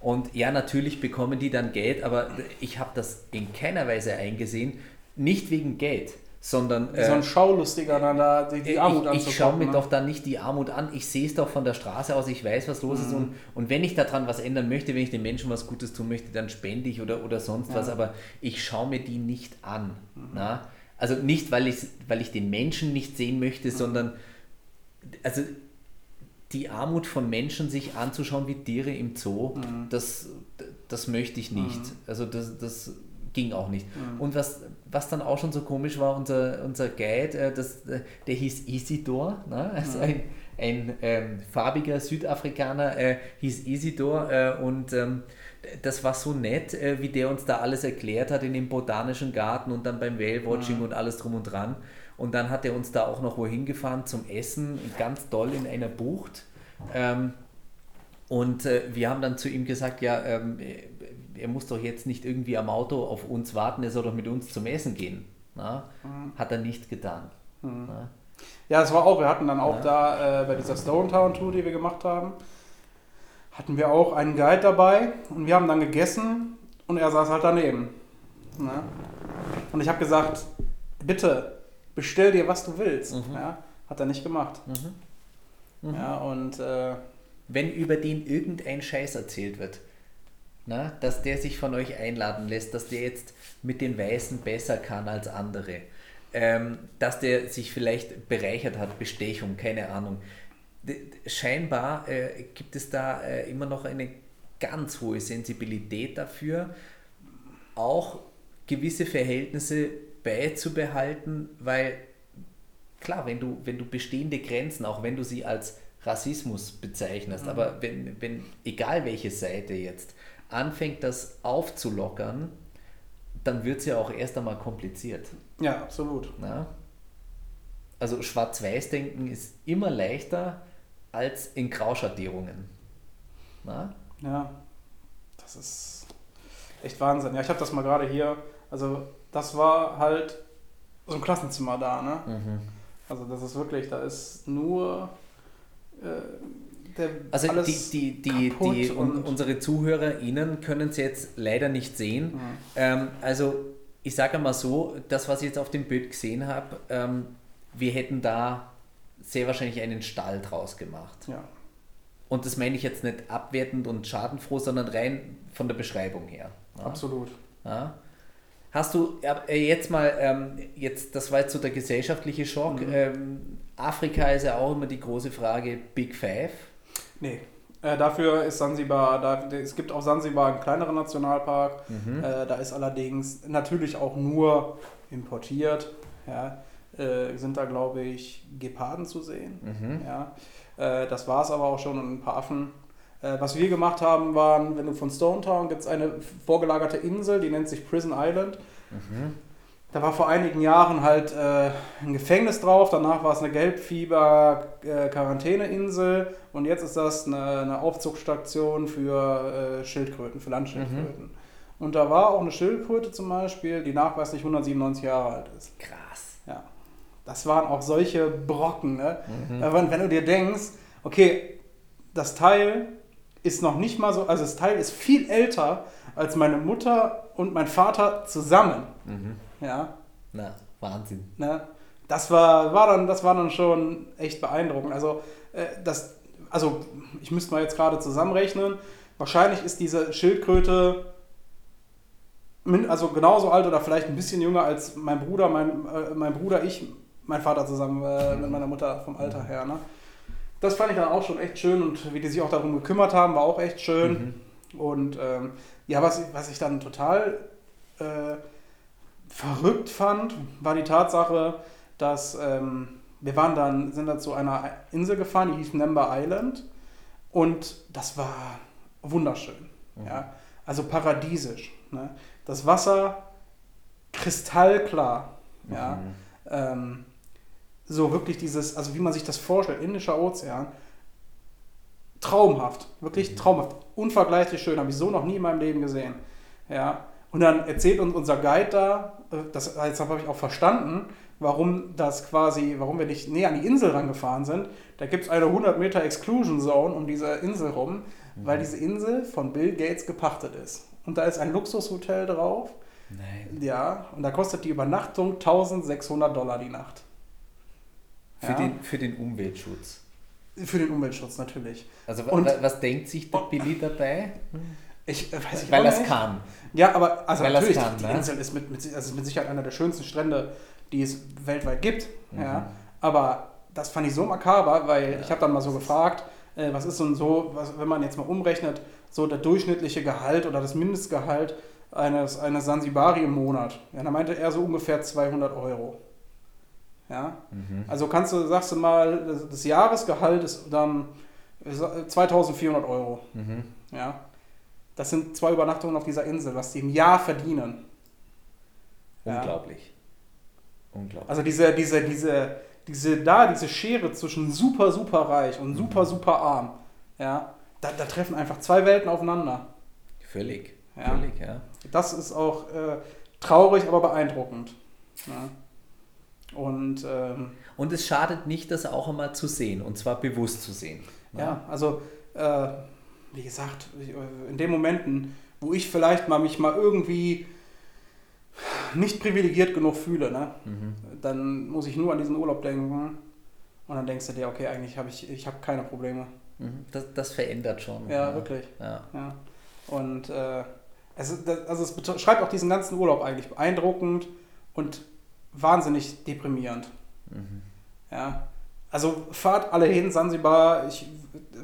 Und ja, natürlich bekommen die dann Geld, aber ich habe das in keiner Weise eingesehen, nicht wegen Geld, sondern Wie so ein Schaulustiger dann da die, die Armut Äh, ich, ich schaue mir ne? doch dann nicht die Armut an. Ich sehe es doch von der Straße aus. Ich weiß, was los Mhm. ist. Und, und wenn ich daran was ändern möchte, wenn ich den Menschen was Gutes tun möchte, dann spende ich oder, oder sonst was. Aber ich schaue mir die nicht an. Mhm. Na? Also nicht, weil ich, weil ich den Menschen nicht sehen möchte, Mhm. sondern also die Armut von Menschen sich anzuschauen wie Tiere im Zoo, Mhm. das, das möchte ich nicht. Also das, das ging auch nicht. Und was, was dann auch schon so komisch war, unser, unser Guide, äh, das, äh, der hieß Isidor, ne? also ein, ein ähm, farbiger Südafrikaner äh, hieß Isidor äh, und ähm, das war so nett, äh, wie der uns da alles erklärt hat in dem botanischen Garten und dann beim Whale-Watching und alles drum und dran. Und dann hat er uns da auch noch wohin gefahren zum Essen, ganz doll in einer Bucht. Ähm, und äh, wir haben dann zu ihm gesagt, ja, ähm, er muss doch jetzt nicht irgendwie am Auto auf uns warten, er soll doch mit uns zum Essen gehen. Na? Hat er nicht getan. Na? Ja, es war auch, wir hatten dann auch Ja. da äh, bei dieser Stone Town Tour, die wir gemacht haben, hatten wir auch einen Guide dabei und wir haben dann gegessen und er saß halt daneben. Ne? Und ich habe gesagt, bitte bestell dir, was du willst. Mhm. Ja, hat er nicht gemacht. Mhm. Ja, und äh, Wenn über den irgendein Scheiß erzählt wird, na, dass der sich von euch einladen lässt, dass der jetzt mit den Weißen besser kann als andere, ähm, dass der sich vielleicht bereichert hat, Bestechung, keine Ahnung. Scheinbar äh, gibt es da äh, immer noch eine ganz hohe Sensibilität dafür, auch gewisse Verhältnisse beizubehalten, weil klar, wenn du, wenn du bestehende Grenzen, auch wenn du sie als Rassismus bezeichnest, aber wenn, wenn, egal welche Seite jetzt, anfängt das aufzulockern, dann wird es ja auch erst einmal kompliziert. ja, absolut. Na? Also Schwarz-Weiß-Denken ist immer leichter als in Grauschattierungen. Na? Ja, das ist echt Wahnsinn. Ja, ich habe das mal gerade hier. Also, das war halt so ein Klassenzimmer da, ne? Mhm. Also, das ist wirklich, da ist nur äh, der Also die, die, die, die, un, und- unsere ZuhörerInnen können es jetzt leider nicht sehen. Mhm. Ähm, also ich sage mal so, das, was ich jetzt auf dem Bild gesehen habe, ähm, wir hätten da sehr wahrscheinlich einen Stall draus gemacht. Ja. Und das meine ich jetzt nicht abwertend und schadenfroh, sondern rein von der Beschreibung her. Ja? Absolut. Ja. Hast du ja, äh, jetzt mal, ähm, jetzt, das war jetzt so der gesellschaftliche Schock. Mhm. Ähm, Afrika ist ja auch immer die große Frage, Big Five. Nee. Äh, dafür ist Sansibar, da, es gibt auf Sansibar einen kleineren Nationalpark. Mhm. Äh, da ist allerdings natürlich auch nur importiert. Ja. Äh, sind da, glaube ich, Geparden zu sehen. Mhm. Ja. Äh, das war es aber auch schon und ein paar Affen. Äh, was wir gemacht haben, waren, wenn du von Stone Town gibt es eine vorgelagerte Insel, die nennt sich Prison Island. Mhm. Da war vor einigen Jahren halt äh, ein Gefängnis drauf, danach war es eine Gelbfieber-Quarantäneinsel und jetzt ist das eine, eine Aufzugsstation für äh, Schildkröten, für Landschildkröten. Und da war auch eine Schildkröte zum Beispiel, die nachweislich 197 Jahre alt ist. Krass. Das waren auch solche Brocken, ne? Mhm. Wenn, wenn du dir denkst, okay, das Teil ist noch nicht mal so, also das Teil ist viel älter als meine Mutter und mein Vater zusammen. Mhm. Ja, Na, Wahnsinn. ne? Das war, war dann, das war dann schon echt beeindruckend. Also, äh, das, also ich müsste mal jetzt gerade zusammenrechnen. Wahrscheinlich ist diese Schildkröte also genauso alt oder vielleicht ein bisschen jünger als mein Bruder, mein, äh, mein Bruder, ich, mein Vater zusammen äh, mit meiner Mutter vom Alter her. Ne? Das fand ich dann auch schon echt schön und wie die sich auch darum gekümmert haben, war auch echt schön. Mhm. Und ähm, ja, was, was ich dann total äh, verrückt fand, war die Tatsache, dass ähm, wir waren dann, sind dann zu einer Insel gefahren, die hieß Number Island. Und das war wunderschön. Mhm. Ja? Also paradiesisch. Ne? Das Wasser kristallklar. Mhm. Ja? Ähm, so wirklich dieses, also wie man sich das vorstellt, Indischer Ozean, traumhaft, wirklich mhm. traumhaft, unvergleichlich schön, habe ich so noch nie in meinem Leben gesehen. Ja, und dann erzählt uns unser Guide da, äh, das jetzt habe ich auch verstanden, warum das quasi, warum wir nicht näher an die Insel rangefahren sind. Da gibt es eine 100 Meter Exclusion Zone um diese Insel rum, mhm. weil diese Insel von Bill Gates gepachtet ist. Und da ist ein Luxushotel drauf. Nein. Ja, und da kostet die Übernachtung 1600 Dollar die Nacht. Für, ja. den, für den Umweltschutz. Für den Umweltschutz natürlich. Also und, was denkt sich der Billy dabei? Ich äh, weiß nicht, Weil er es kann. Ja, aber also Weil natürlich, kann, die, die ne? Insel ist mit, mit, also mit Sicherheit einer der schönsten Strände, die es weltweit gibt. Mhm. Ja. Aber das fand ich so makaber, weil ja. ich habe dann mal so gefragt, äh, was ist denn so, was, wenn man jetzt mal umrechnet, so der durchschnittliche Gehalt oder das Mindestgehalt eines, eines Sansibari im Monat. Ja, da meinte er so ungefähr 200 Euro. Ja? Mhm. Also kannst du, sagst du mal, das, Jahresgehalt ist dann 2400 Euro. Mhm. Ja? Das sind zwei Übernachtungen auf dieser Insel, was die im Jahr verdienen. Unglaublich. Ja? Unglaublich. Also diese, diese, diese, diese, da, diese Schere zwischen super, super reich und super, mhm. super arm, ja, da, da, treffen einfach zwei Welten aufeinander. Völlig. Ja? Völlig, ja. Das ist auch äh, traurig, aber beeindruckend. Ja? Und, ähm, und es schadet nicht, das auch einmal zu sehen und zwar bewusst zu sehen. Ja, ja also äh, wie gesagt, in den Momenten, wo ich vielleicht mal mich mal irgendwie nicht privilegiert genug fühle, ne? Mhm. dann muss ich nur an diesen Urlaub denken und dann denkst du dir, okay, eigentlich habe ich, ich habe keine Probleme. Mhm. Das, das verändert schon. Ja, ja. wirklich. Ja. ja. Und äh, es, also es beschreibt auch diesen ganzen Urlaub eigentlich beeindruckend und wahnsinnig deprimierend. Mhm. Ja. Also fahrt alle hin, Sansibar, ich,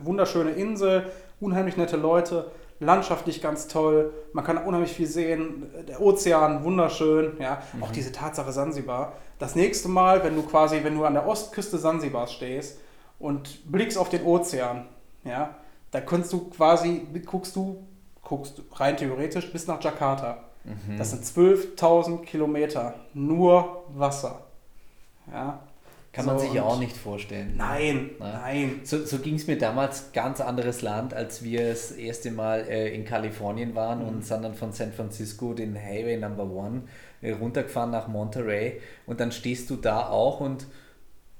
wunderschöne Insel, unheimlich nette Leute, landschaftlich ganz toll, man kann unheimlich viel sehen, der Ozean wunderschön, ja, mhm. auch diese Tatsache Sansibar. Das nächste Mal, wenn du quasi, wenn du an der Ostküste Sansibars stehst und blickst auf den Ozean, ja, da kannst du quasi, guckst du, guckst rein theoretisch bis nach Jakarta. Mhm. Das sind 12.000 Kilometer, nur Wasser. Ja. Kann so, man sich ja auch nicht vorstellen. Nein, Na? nein. So, so ging es mir damals, ganz anderes Land, als wir das erste Mal äh, in Kalifornien waren mhm. und sind dann von San Francisco den Highway Number One äh, runtergefahren nach Monterey und dann stehst du da auch und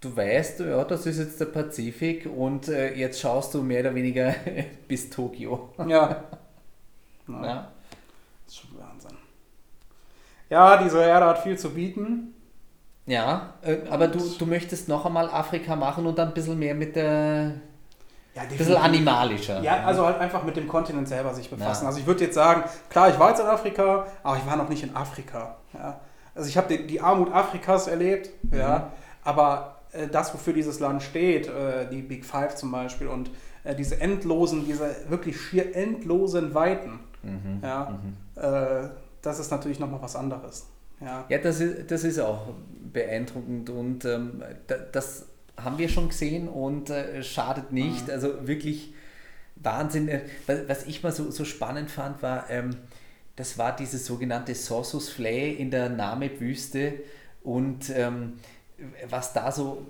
du weißt, ja, das ist jetzt der Pazifik und äh, jetzt schaust du mehr oder weniger bis Tokio. Ja. ja. ja. Das ist schon Wahnsinn. Ja, diese Erde hat viel zu bieten. Ja, äh, aber du, du möchtest noch einmal Afrika machen und dann ein bisschen mehr mit der. Ja, ein bisschen animalischer. Ja, also halt einfach mit dem Kontinent selber sich befassen. Ja. Also ich würde jetzt sagen, klar, ich war jetzt in Afrika, aber ich war noch nicht in Afrika. Ja. Also ich habe die, die, Armut Afrikas erlebt, mhm. ja, aber äh, das, wofür dieses Land steht, äh, die Big Five zum Beispiel und äh, diese endlosen, diese wirklich schier endlosen Weiten, mhm. ja, mhm. Das ist natürlich nochmal was anderes. Ja, ja das, ist, das ist auch beeindruckend und ähm, das haben wir schon gesehen und äh, schadet nicht. Mhm. Also wirklich Wahnsinn. Äh, was ich mal so, so spannend fand, war, ähm, das war dieses sogenannte Sorsus Flay in der Namib-Wüste und ähm, was da so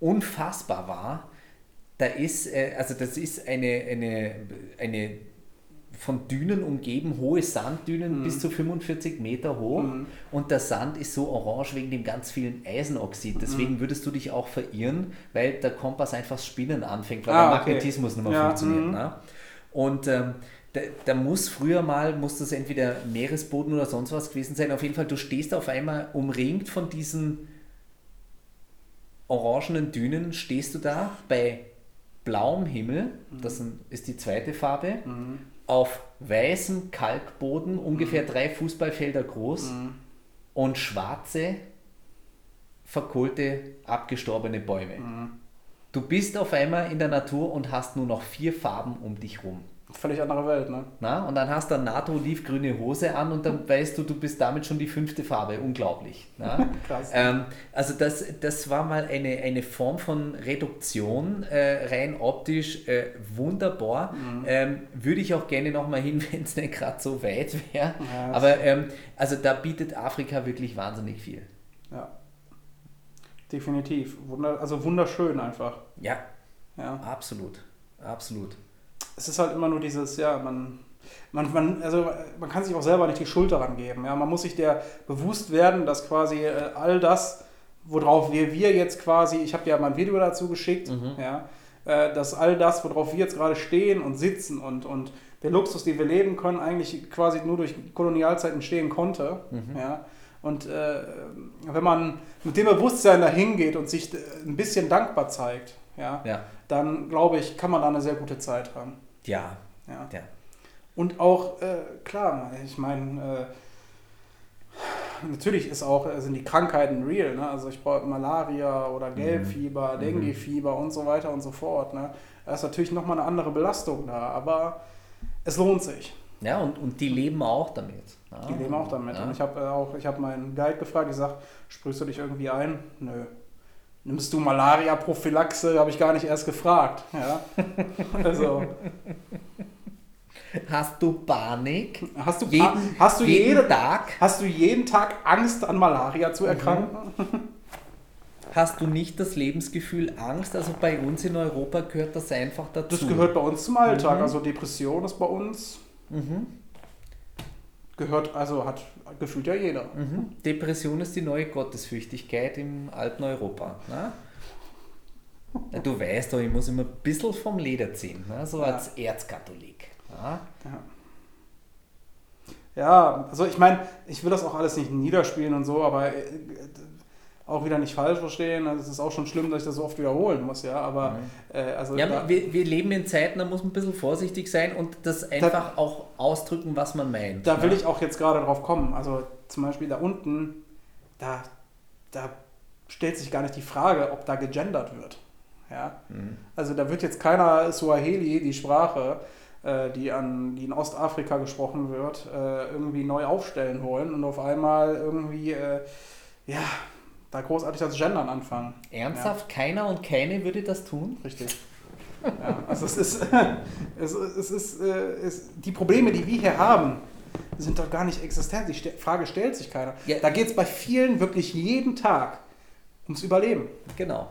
unfassbar war, da ist, äh, also das ist eine, eine, eine von Dünen umgeben, hohe Sanddünen mhm. bis zu 45 Meter hoch mhm. und der Sand ist so orange wegen dem ganz vielen Eisenoxid. Deswegen mhm. würdest du dich auch verirren, weil der Kompass einfach Spinnen anfängt, weil ah, der Magnetismus okay. nicht mehr ja, funktioniert. Mhm. Ne? Und ähm, da, da, muss früher mal, muss das entweder Meeresboden oder sonst was gewesen sein. Auf jeden Fall, du stehst auf einmal umringt von diesen orangenen Dünen, stehst du da bei blauem Himmel, das ist die zweite Farbe, mhm auf weißem Kalkboden, ungefähr drei Fußballfelder groß und schwarze, verkohlte, abgestorbene Bäume. Du bist auf einmal in der Natur und hast nur noch vier Farben um dich rum. Völlig andere Welt, ne? Na? Und dann hast du eine NATO-olivgrüne Hose an und dann weißt du, du bist damit schon die fünfte Farbe. Unglaublich. Krass. Ähm, also das, das war mal eine, eine Form von Reduktion, äh, rein optisch äh, wunderbar. Ähm, würde ich auch gerne nochmal hin, wenn es nicht gerade so weit wäre. Ja, Aber ähm, also da bietet Afrika wirklich wahnsinnig viel. Ja. Definitiv. Wunder, also wunderschön einfach. Ja, Ja. absolut. Absolut. Es ist halt immer nur dieses, ja, man, man, man, also man kann sich auch selber nicht die Schuld daran geben. Ja? Man muss sich der bewusst werden, dass quasi äh, all das, worauf wir, wir jetzt quasi, ich habe dir ja mal ein Video dazu geschickt, ja, äh, dass all das, worauf wir jetzt gerade stehen und sitzen und, und der Luxus, den wir leben können, eigentlich quasi nur durch Kolonialzeit entstehen konnte. Ja? Und äh, wenn man mit dem Bewusstsein dahin geht und sich äh, ein bisschen dankbar zeigt, ja, Ja. Dann glaube ich, kann man da eine sehr gute Zeit haben. Ja. Ja. ja. Und auch, äh, klar, ich meine, äh, natürlich ist auch, äh, sind die Krankheiten real. Ne? Also ich brauche Malaria oder Gelbfieber, Denguefieber und so weiter und so fort. Ne? Da ist natürlich nochmal eine andere Belastung da, aber es lohnt sich. Ja, und, und die leben auch damit. Ja. Die leben auch damit. Ja. Und ich habe äh, auch, ich habe meinen Guide gefragt, ich sage, sprühst du dich irgendwie ein? Nö. Nimmst du Malaria-Prophylaxe? Habe ich gar nicht erst gefragt. Ja? Also, Hast du Panik? hast du, Jeden, hast du jeden jede, Tag Hast du jeden Tag Angst, an Malaria zu erkranken? hast du nicht das Lebensgefühl Angst. Also bei uns in Europa gehört das einfach dazu. Das gehört bei uns zum Alltag. Mhm. Also Depression ist bei uns, Mhm. gehört, also hat gefühlt ja jeder. Mhm. Depression ist die neue Gottesfürchtigkeit im alten Europa. Ne? Ja, Du weißt doch, ich muss immer ein bisschen vom Leder ziehen, ne? so als Erzkatholik. Ja? Ja, also ich meine, ich will das auch alles nicht niederspielen und so, aber äh, auch wieder nicht falsch verstehen. Also es ist auch schon schlimm, dass ich das so oft wiederholen muss, ja. Aber äh, also Mhm. Ja, da, wir, wir leben in Zeiten, da muss man ein bisschen vorsichtig sein und das einfach auch ausdrücken, was man meint. da will ne? ich auch jetzt gerade drauf kommen. Also zum Beispiel da unten, da, da stellt sich gar nicht die Frage, ob da gegendert wird. Ja? Mhm. Also da wird jetzt keiner Swahili, die Sprache, äh, die, an, die in Ostafrika gesprochen wird, äh, irgendwie neu aufstellen wollen und auf einmal irgendwie, äh, ja, da großartig das Gendern anfangen. Ernsthaft, keiner und keine würde das tun? Richtig. Ja, also es ist, es, es ist, äh, es, die Probleme, die wir hier haben, sind doch gar nicht existent. Die Frage stellt sich keiner. Ja. Da geht es bei vielen wirklich jeden Tag ums Überleben. Genau.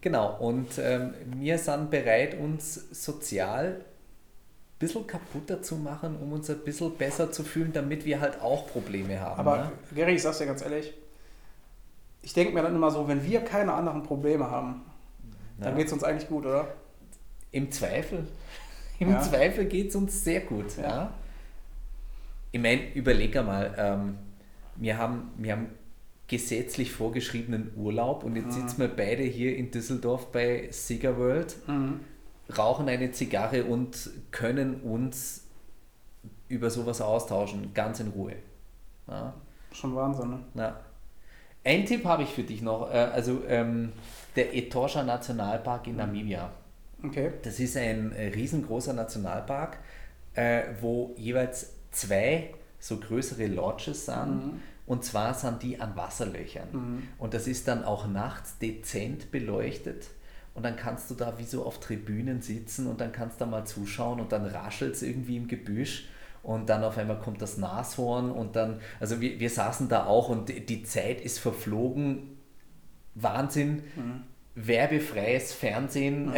Genau, und ähm, wir sind bereit, uns sozial ein bisschen kaputter zu machen, um uns ein bisschen besser zu fühlen, damit wir halt auch Probleme haben. Aber ne? Gary, ich sag's dir ganz ehrlich, ich denke mir dann immer so, wenn wir keine anderen Probleme haben, dann Ja. geht's uns eigentlich gut, oder? Im Zweifel. Im Ja. Zweifel geht es uns sehr gut. Ja. Ja. Ich meine, überleg einmal, ähm, wir, haben, wir haben gesetzlich vorgeschriebenen Urlaub und jetzt Mhm. sitzen wir beide hier in Düsseldorf bei Cigar World, rauchen eine Zigarre und können uns über sowas austauschen, ganz in Ruhe. Ja. Schon Wahnsinn, ne? Ja. Ein Tipp habe ich für dich noch, äh, also ähm, der Etosha Nationalpark in Namibia. Okay. Das ist ein äh, riesengroßer Nationalpark, äh, wo jeweils zwei so größere Lodges sind. Und zwar sind die an Wasserlöchern. Und das ist dann auch nachts dezent beleuchtet. Und dann kannst du da wie so auf Tribünen sitzen und dann kannst du da mal zuschauen und dann raschelt es irgendwie im Gebüsch. Und dann auf einmal kommt das Nashorn und dann, also wir, wir saßen da auch und die- die Zeit ist verflogen. Wahnsinn. Werbefreies Fernsehen.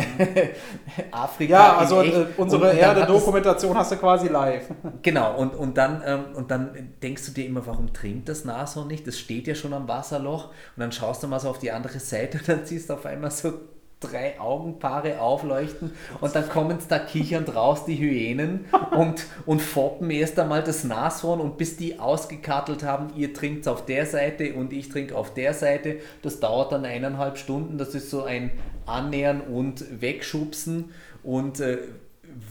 Afrika. Ja, also äh, unsere Erde-Dokumentation hast du quasi live. Genau, und, und, dann, ähm, und dann denkst du dir immer, warum trinkt das Nashorn nicht? Das steht ja schon am Wasserloch. Und dann schaust du mal so auf die andere Seite und dann siehst du auf einmal so drei Augenpaare aufleuchten und dann kommen da kichernd raus die Hyänen und, und foppen erst einmal das Nashorn und bis die ausgekartelt haben, ihr trinkt auf der Seite und ich trinke auf der Seite, das dauert dann eineinhalb Stunden, das ist so ein Annähern und Wegschubsen und äh,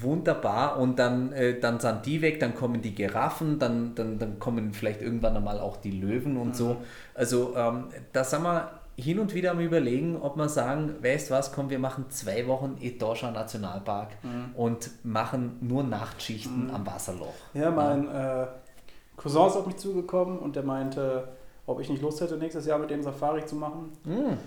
wunderbar und dann, äh, dann sind die weg, dann kommen die Giraffen, dann, dann, dann kommen vielleicht irgendwann einmal auch die Löwen und mhm. so. Also ähm, da sind wir hin und wieder am überlegen, ob wir sagen, weißt was, komm, wir machen zwei Wochen Etosha Nationalpark mhm. und machen nur Nachtschichten mhm. am Wasserloch. Ja, mein ja. Äh, Cousin ist auf mich zugekommen und der meinte, ob ich nicht Lust hätte, nächstes Jahr mit dem Safari zu machen. Mhm.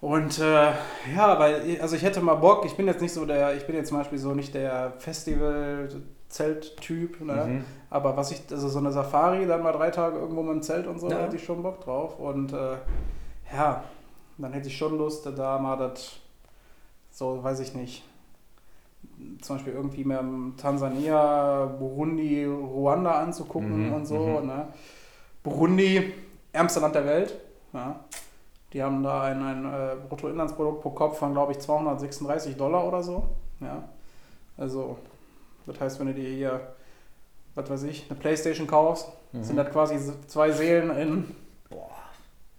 Und äh, ja, weil, also ich hätte mal Bock, ich bin jetzt nicht so der, ich bin jetzt zum Beispiel so nicht der Festival-Zelt-Typ, ne? Mhm. aber was ich, also so eine Safari, dann mal drei Tage irgendwo mit dem Zelt und so, ja. da hätte ich schon Bock drauf. Und äh, ja, dann hätte ich schon Lust, da mal das, so weiß ich nicht, zum Beispiel irgendwie mehr Tansania, Burundi, Ruanda anzugucken mhm. und so. Mhm. Ne? Burundi, ärmste Land der Welt. Ja. Die haben da ein, ein äh, Bruttoinlandsprodukt pro Kopf von, glaube ich, 236 Dollar oder so. Ja. Also, das heißt, wenn du dir hier, was weiß ich, eine Playstation kaufst, mhm. sind das quasi zwei Seelen in.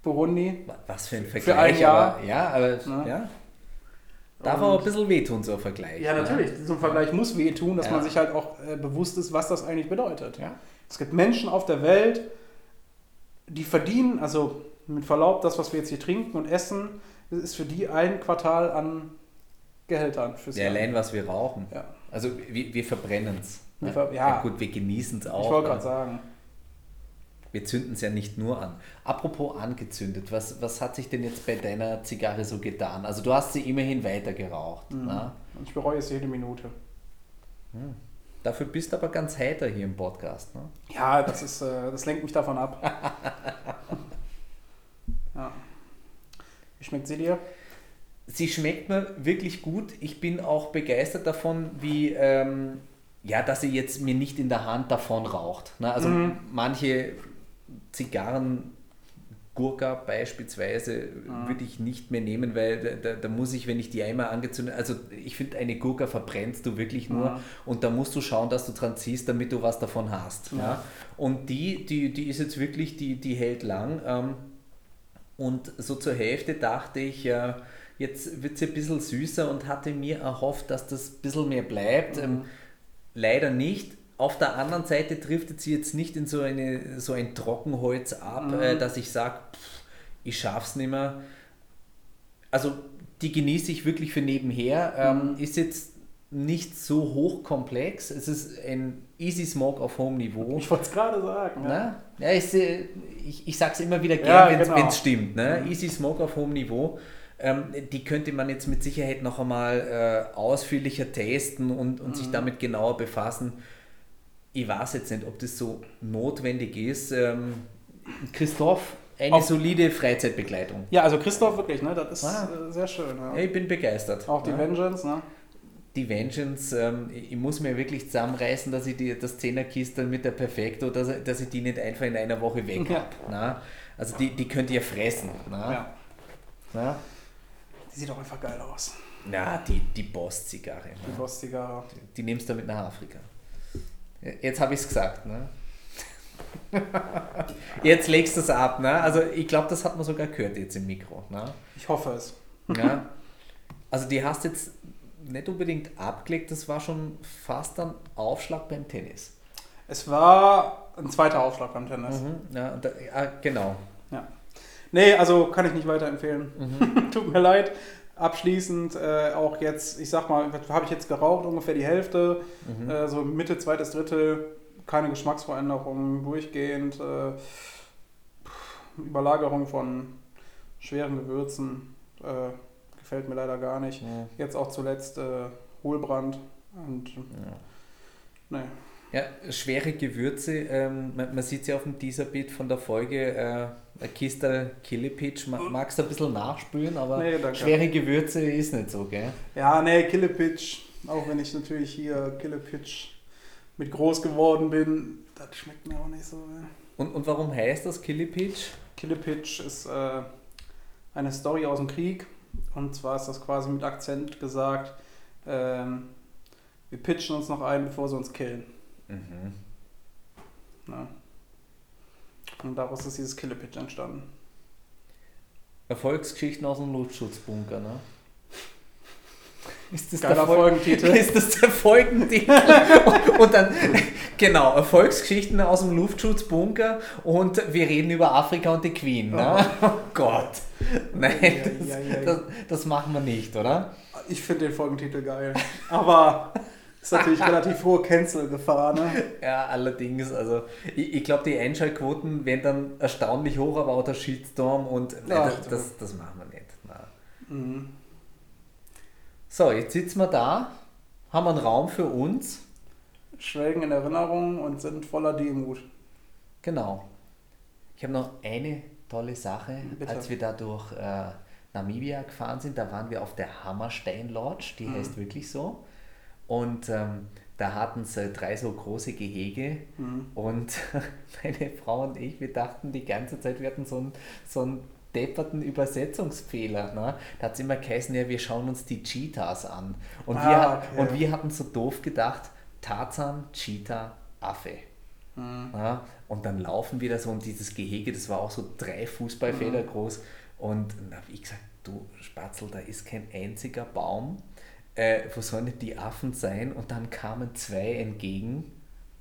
Burundi. Was für ein Vergleich. Für ein Jahr. Aber, ja, aber ne? ja. Darf aber ein bisschen wehtun, so ein Vergleich. Ja, ne? natürlich. Ne? So ein Vergleich muss wehtun, dass ja. man sich halt auch äh, bewusst ist, was das eigentlich bedeutet. Ja. Es gibt Menschen auf der Welt, die verdienen, also mit Verlaub, das, was wir jetzt hier trinken und essen, ist für die ein Quartal an Gehältern. Fürs ja, allein was wir rauchen. Ja. Also wir, wir verbrennen es. Ne? Ja. ja. gut, wir genießen es auch. Ich wollte gerade sagen. Wir zünden es ja nicht nur an. Apropos angezündet, was, was hat sich denn jetzt bei deiner Zigarre so getan? Also du hast sie immerhin weiter geraucht. Mhm. Ne? Und ich bereue es jede Minute. Hm. Dafür bist du aber ganz heiter hier im Podcast. Ne? Ja, das, ist, äh, das lenkt mich davon ab. Ja. Wie schmeckt sie dir? Sie schmeckt mir wirklich gut. Ich bin auch begeistert davon, wie, ähm, ja, dass sie jetzt mir nicht in der Hand davon raucht. Ne? Also mhm. manche Zigarren, Gurka beispielsweise, mhm. würde ich nicht mehr nehmen, weil da, da, da, muss ich, wenn ich die einmal angezündet, also ich finde, eine Gurka verbrennst du wirklich nur mhm. und da musst du schauen, dass du dran ziehst, damit du was davon hast. Ja. Und die, die, die ist jetzt wirklich, die, die hält lang. Ähm, und so zur Hälfte dachte ich, äh, jetzt wird sie ein bisschen süßer und hatte mir erhofft, dass das ein bisschen mehr bleibt. Ähm, leider nicht. Auf der anderen Seite driftet sie jetzt nicht in so, eine, so ein Trockenholz ab, mhm. äh, dass ich sage, ich schaff's nicht mehr. Also die genieße ich wirklich für nebenher. Ähm, mhm. ist jetzt nicht so hochkomplex. Es ist ein Easy Smoke auf hohem Niveau. Ich wollte es gerade sagen. Ja, ja ich, ich, ich sage es immer wieder gerne, ja, wenn es genau. stimmt. Ne? Mhm. Easy Smoke auf hohem Niveau. Ähm, die könnte man jetzt mit Sicherheit noch einmal äh, ausführlicher testen und, und mhm. sich damit genauer befassen. Ich weiß jetzt nicht, ob das so notwendig ist. Ähm, Christoph, eine Auf solide Freizeitbegleitung. Ja, also Christoph wirklich, ne? das ist ah. Äh, sehr schön. Ja. Ich bin begeistert. Auch die ja. Vengeance, ne? die Vengeance, ähm, ich muss mir wirklich zusammenreißen, dass ich die, das Zehnerkiste mit der Perfekto, dass, dass ich die nicht einfach in einer Woche weg ja. habe. Also die, die könnt ihr fressen. Na? Ja. Na? Die sieht auch einfach geil aus. Na, die, die Boss-Zigarre. Die Boss-Zigarre. Die, die nimmst du damit nach Afrika. Jetzt habe ich es gesagt. Ne? jetzt legst du es ab. Ne? Also ich glaube, das hat man sogar gehört jetzt im Mikro. Ne? Ich hoffe es. Ja. Also die hast jetzt nicht unbedingt abgelegt, das war schon fast ein Aufschlag beim Tennis. Es war ein zweiter Aufschlag beim Tennis. Mhm, ja, da, ja, genau. Ja. Nee, also kann ich nicht weiterempfehlen. Mhm. Tut mir leid. Abschließend äh, auch jetzt, ich sag mal, habe ich jetzt geraucht, ungefähr die Hälfte, mhm. äh, so Mitte, zweites Drittel, keine Geschmacksveränderungen durchgehend, äh, Überlagerung von schweren Gewürzen. Äh, gefällt mir leider gar nicht. Ja. Jetzt auch zuletzt äh, Hohlbrand und ja. nee. Ja, schwere Gewürze, ähm, man, man sieht ja auf dem Teaserbild von der Folge, äh, Kiste Killepitch, man, magst du ein bisschen nachspülen, aber nee, schwere Gewürze ist nicht so, gell? Ja, nee, Killepitch, auch wenn ich natürlich hier Killepitch mit groß geworden bin, das schmeckt mir auch nicht so. Ja. Und, und warum heißt das Killepitch? Killepitch ist äh, eine Story aus dem Krieg und zwar ist das quasi mit Akzent gesagt, ähm, wir pitchen uns noch ein, bevor sie uns killen. Mhm. Na? Und daraus ist dieses Killepitch entstanden. Erfolgsgeschichten aus dem Luftschutzbunker, ne? Ist das, Geiler der Fol- Folgentitel. ist das der Folgentitel? und, und dann, genau, Erfolgsgeschichten aus dem Luftschutzbunker und wir reden über Afrika und die Queen. Ne? Oh Gott. Nein, das. Das, das machen wir nicht, oder? Ich finde den Folgentitel geil. Aber ist natürlich relativ hohe Cancel-Gefahr, ne? Ja, allerdings, also ich, ich glaube, die Einschaltquoten werden dann erstaunlich hoch, aber auch der Shitstorm und Ja. das, das, das machen wir nicht. Mhm. So, jetzt sitzen wir da, haben einen Raum für uns. Schwelgen in Erinnerung und sind voller Demut. Genau. Ich habe noch eine tolle Sache, Bitte. als wir da durch äh, Namibia gefahren sind, da waren wir auf der Hammerstein Lodge, die Mhm. heißt wirklich so. Und ähm, da hatten sie drei so große Gehege Mhm. und meine Frau und ich, wir dachten die ganze Zeit, wir hatten so einen, so einen depperten Übersetzungsfehler. Ne? Da hat es immer geheißen, ja, wir schauen uns die Cheetahs an. Und, Ah, wir, okay. und wir hatten so doof gedacht, Tarzan, Cheetah, Affe. Mhm. Ja, und dann laufen wir da so und dieses Gehege, das war auch so drei Fußballfelder Mhm. groß. Und dann habe ich gesagt, du Spatzel, da ist kein einziger Baum. Äh, wo sollen denn die Affen sein? Und dann kamen zwei entgegen.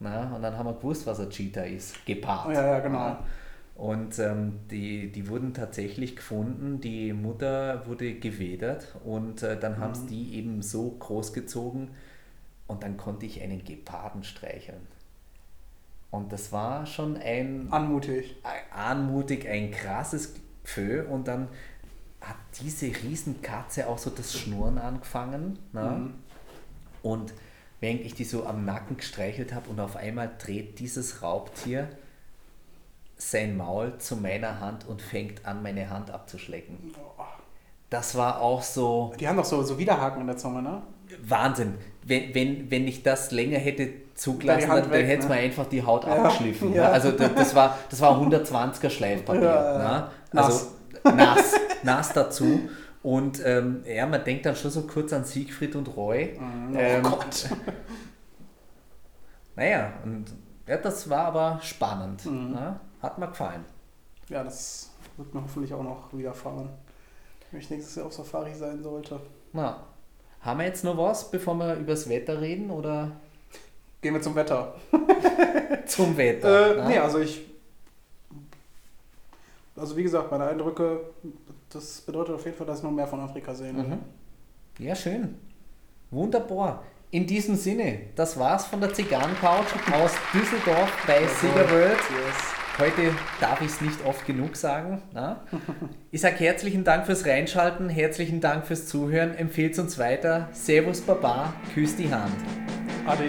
Na, und dann haben wir gewusst, was ein Cheetah ist. Gepaart. Ja, ja, genau. Und ähm, die, die wurden tatsächlich gefunden. Die Mutter wurde gewedert und äh, dann haben Mhm. sie die eben so großgezogen und dann konnte ich einen Geparden streicheln. Und das war schon ein, Anmutig. ein anmutig, ein krasses Gefühl und dann hat diese Riesenkatze auch so das Schnurren angefangen. Ne? Mhm. Und während ich die so am Nacken gestreichelt habe und auf einmal dreht dieses Raubtier sein Maul zu meiner Hand und fängt an, meine Hand abzuschlecken. Das war auch so Die haben doch so, so Widerhaken in der Zunge, ne? Wahnsinn. Wenn, wenn, wenn ich das länger hätte zugelassen, dann, weg, hätte es ne? mir einfach die Haut Ja, abgeschliffen. ja. Ne? Also das, das war, das war 120er Schleifpapier. Ja, ne? Also nass, nass dazu. Und ähm, ja, man denkt dann schon so kurz an Siegfried und Roy. Mhm. Ähm, oh Gott. Naja, und ja, das war aber spannend. Mhm. Ne? Hat mir gefallen. Ja, das wird mir hoffentlich auch noch widerfahren. Wenn ich nächstes Jahr auf Safari sein sollte. Na, haben wir jetzt noch was, bevor wir übers Wetter reden oder Gehen wir zum Wetter. zum Wetter? Äh, ne? nee, also ich. Also wie gesagt, meine Eindrücke, das bedeutet auf jeden Fall, dass ich noch mehr von Afrika sehen will. Mhm. Ja, schön. Wunderbar. In diesem Sinne, das war's von der Zigarrencouch aus Düsseldorf bei Cigar World. Yes. Heute darf ich es nicht oft genug sagen. Na? Ich sage herzlichen Dank fürs Reinschalten, herzlichen Dank fürs Zuhören. Empfehlt uns weiter. Servus Baba, küsst die Hand. Ade.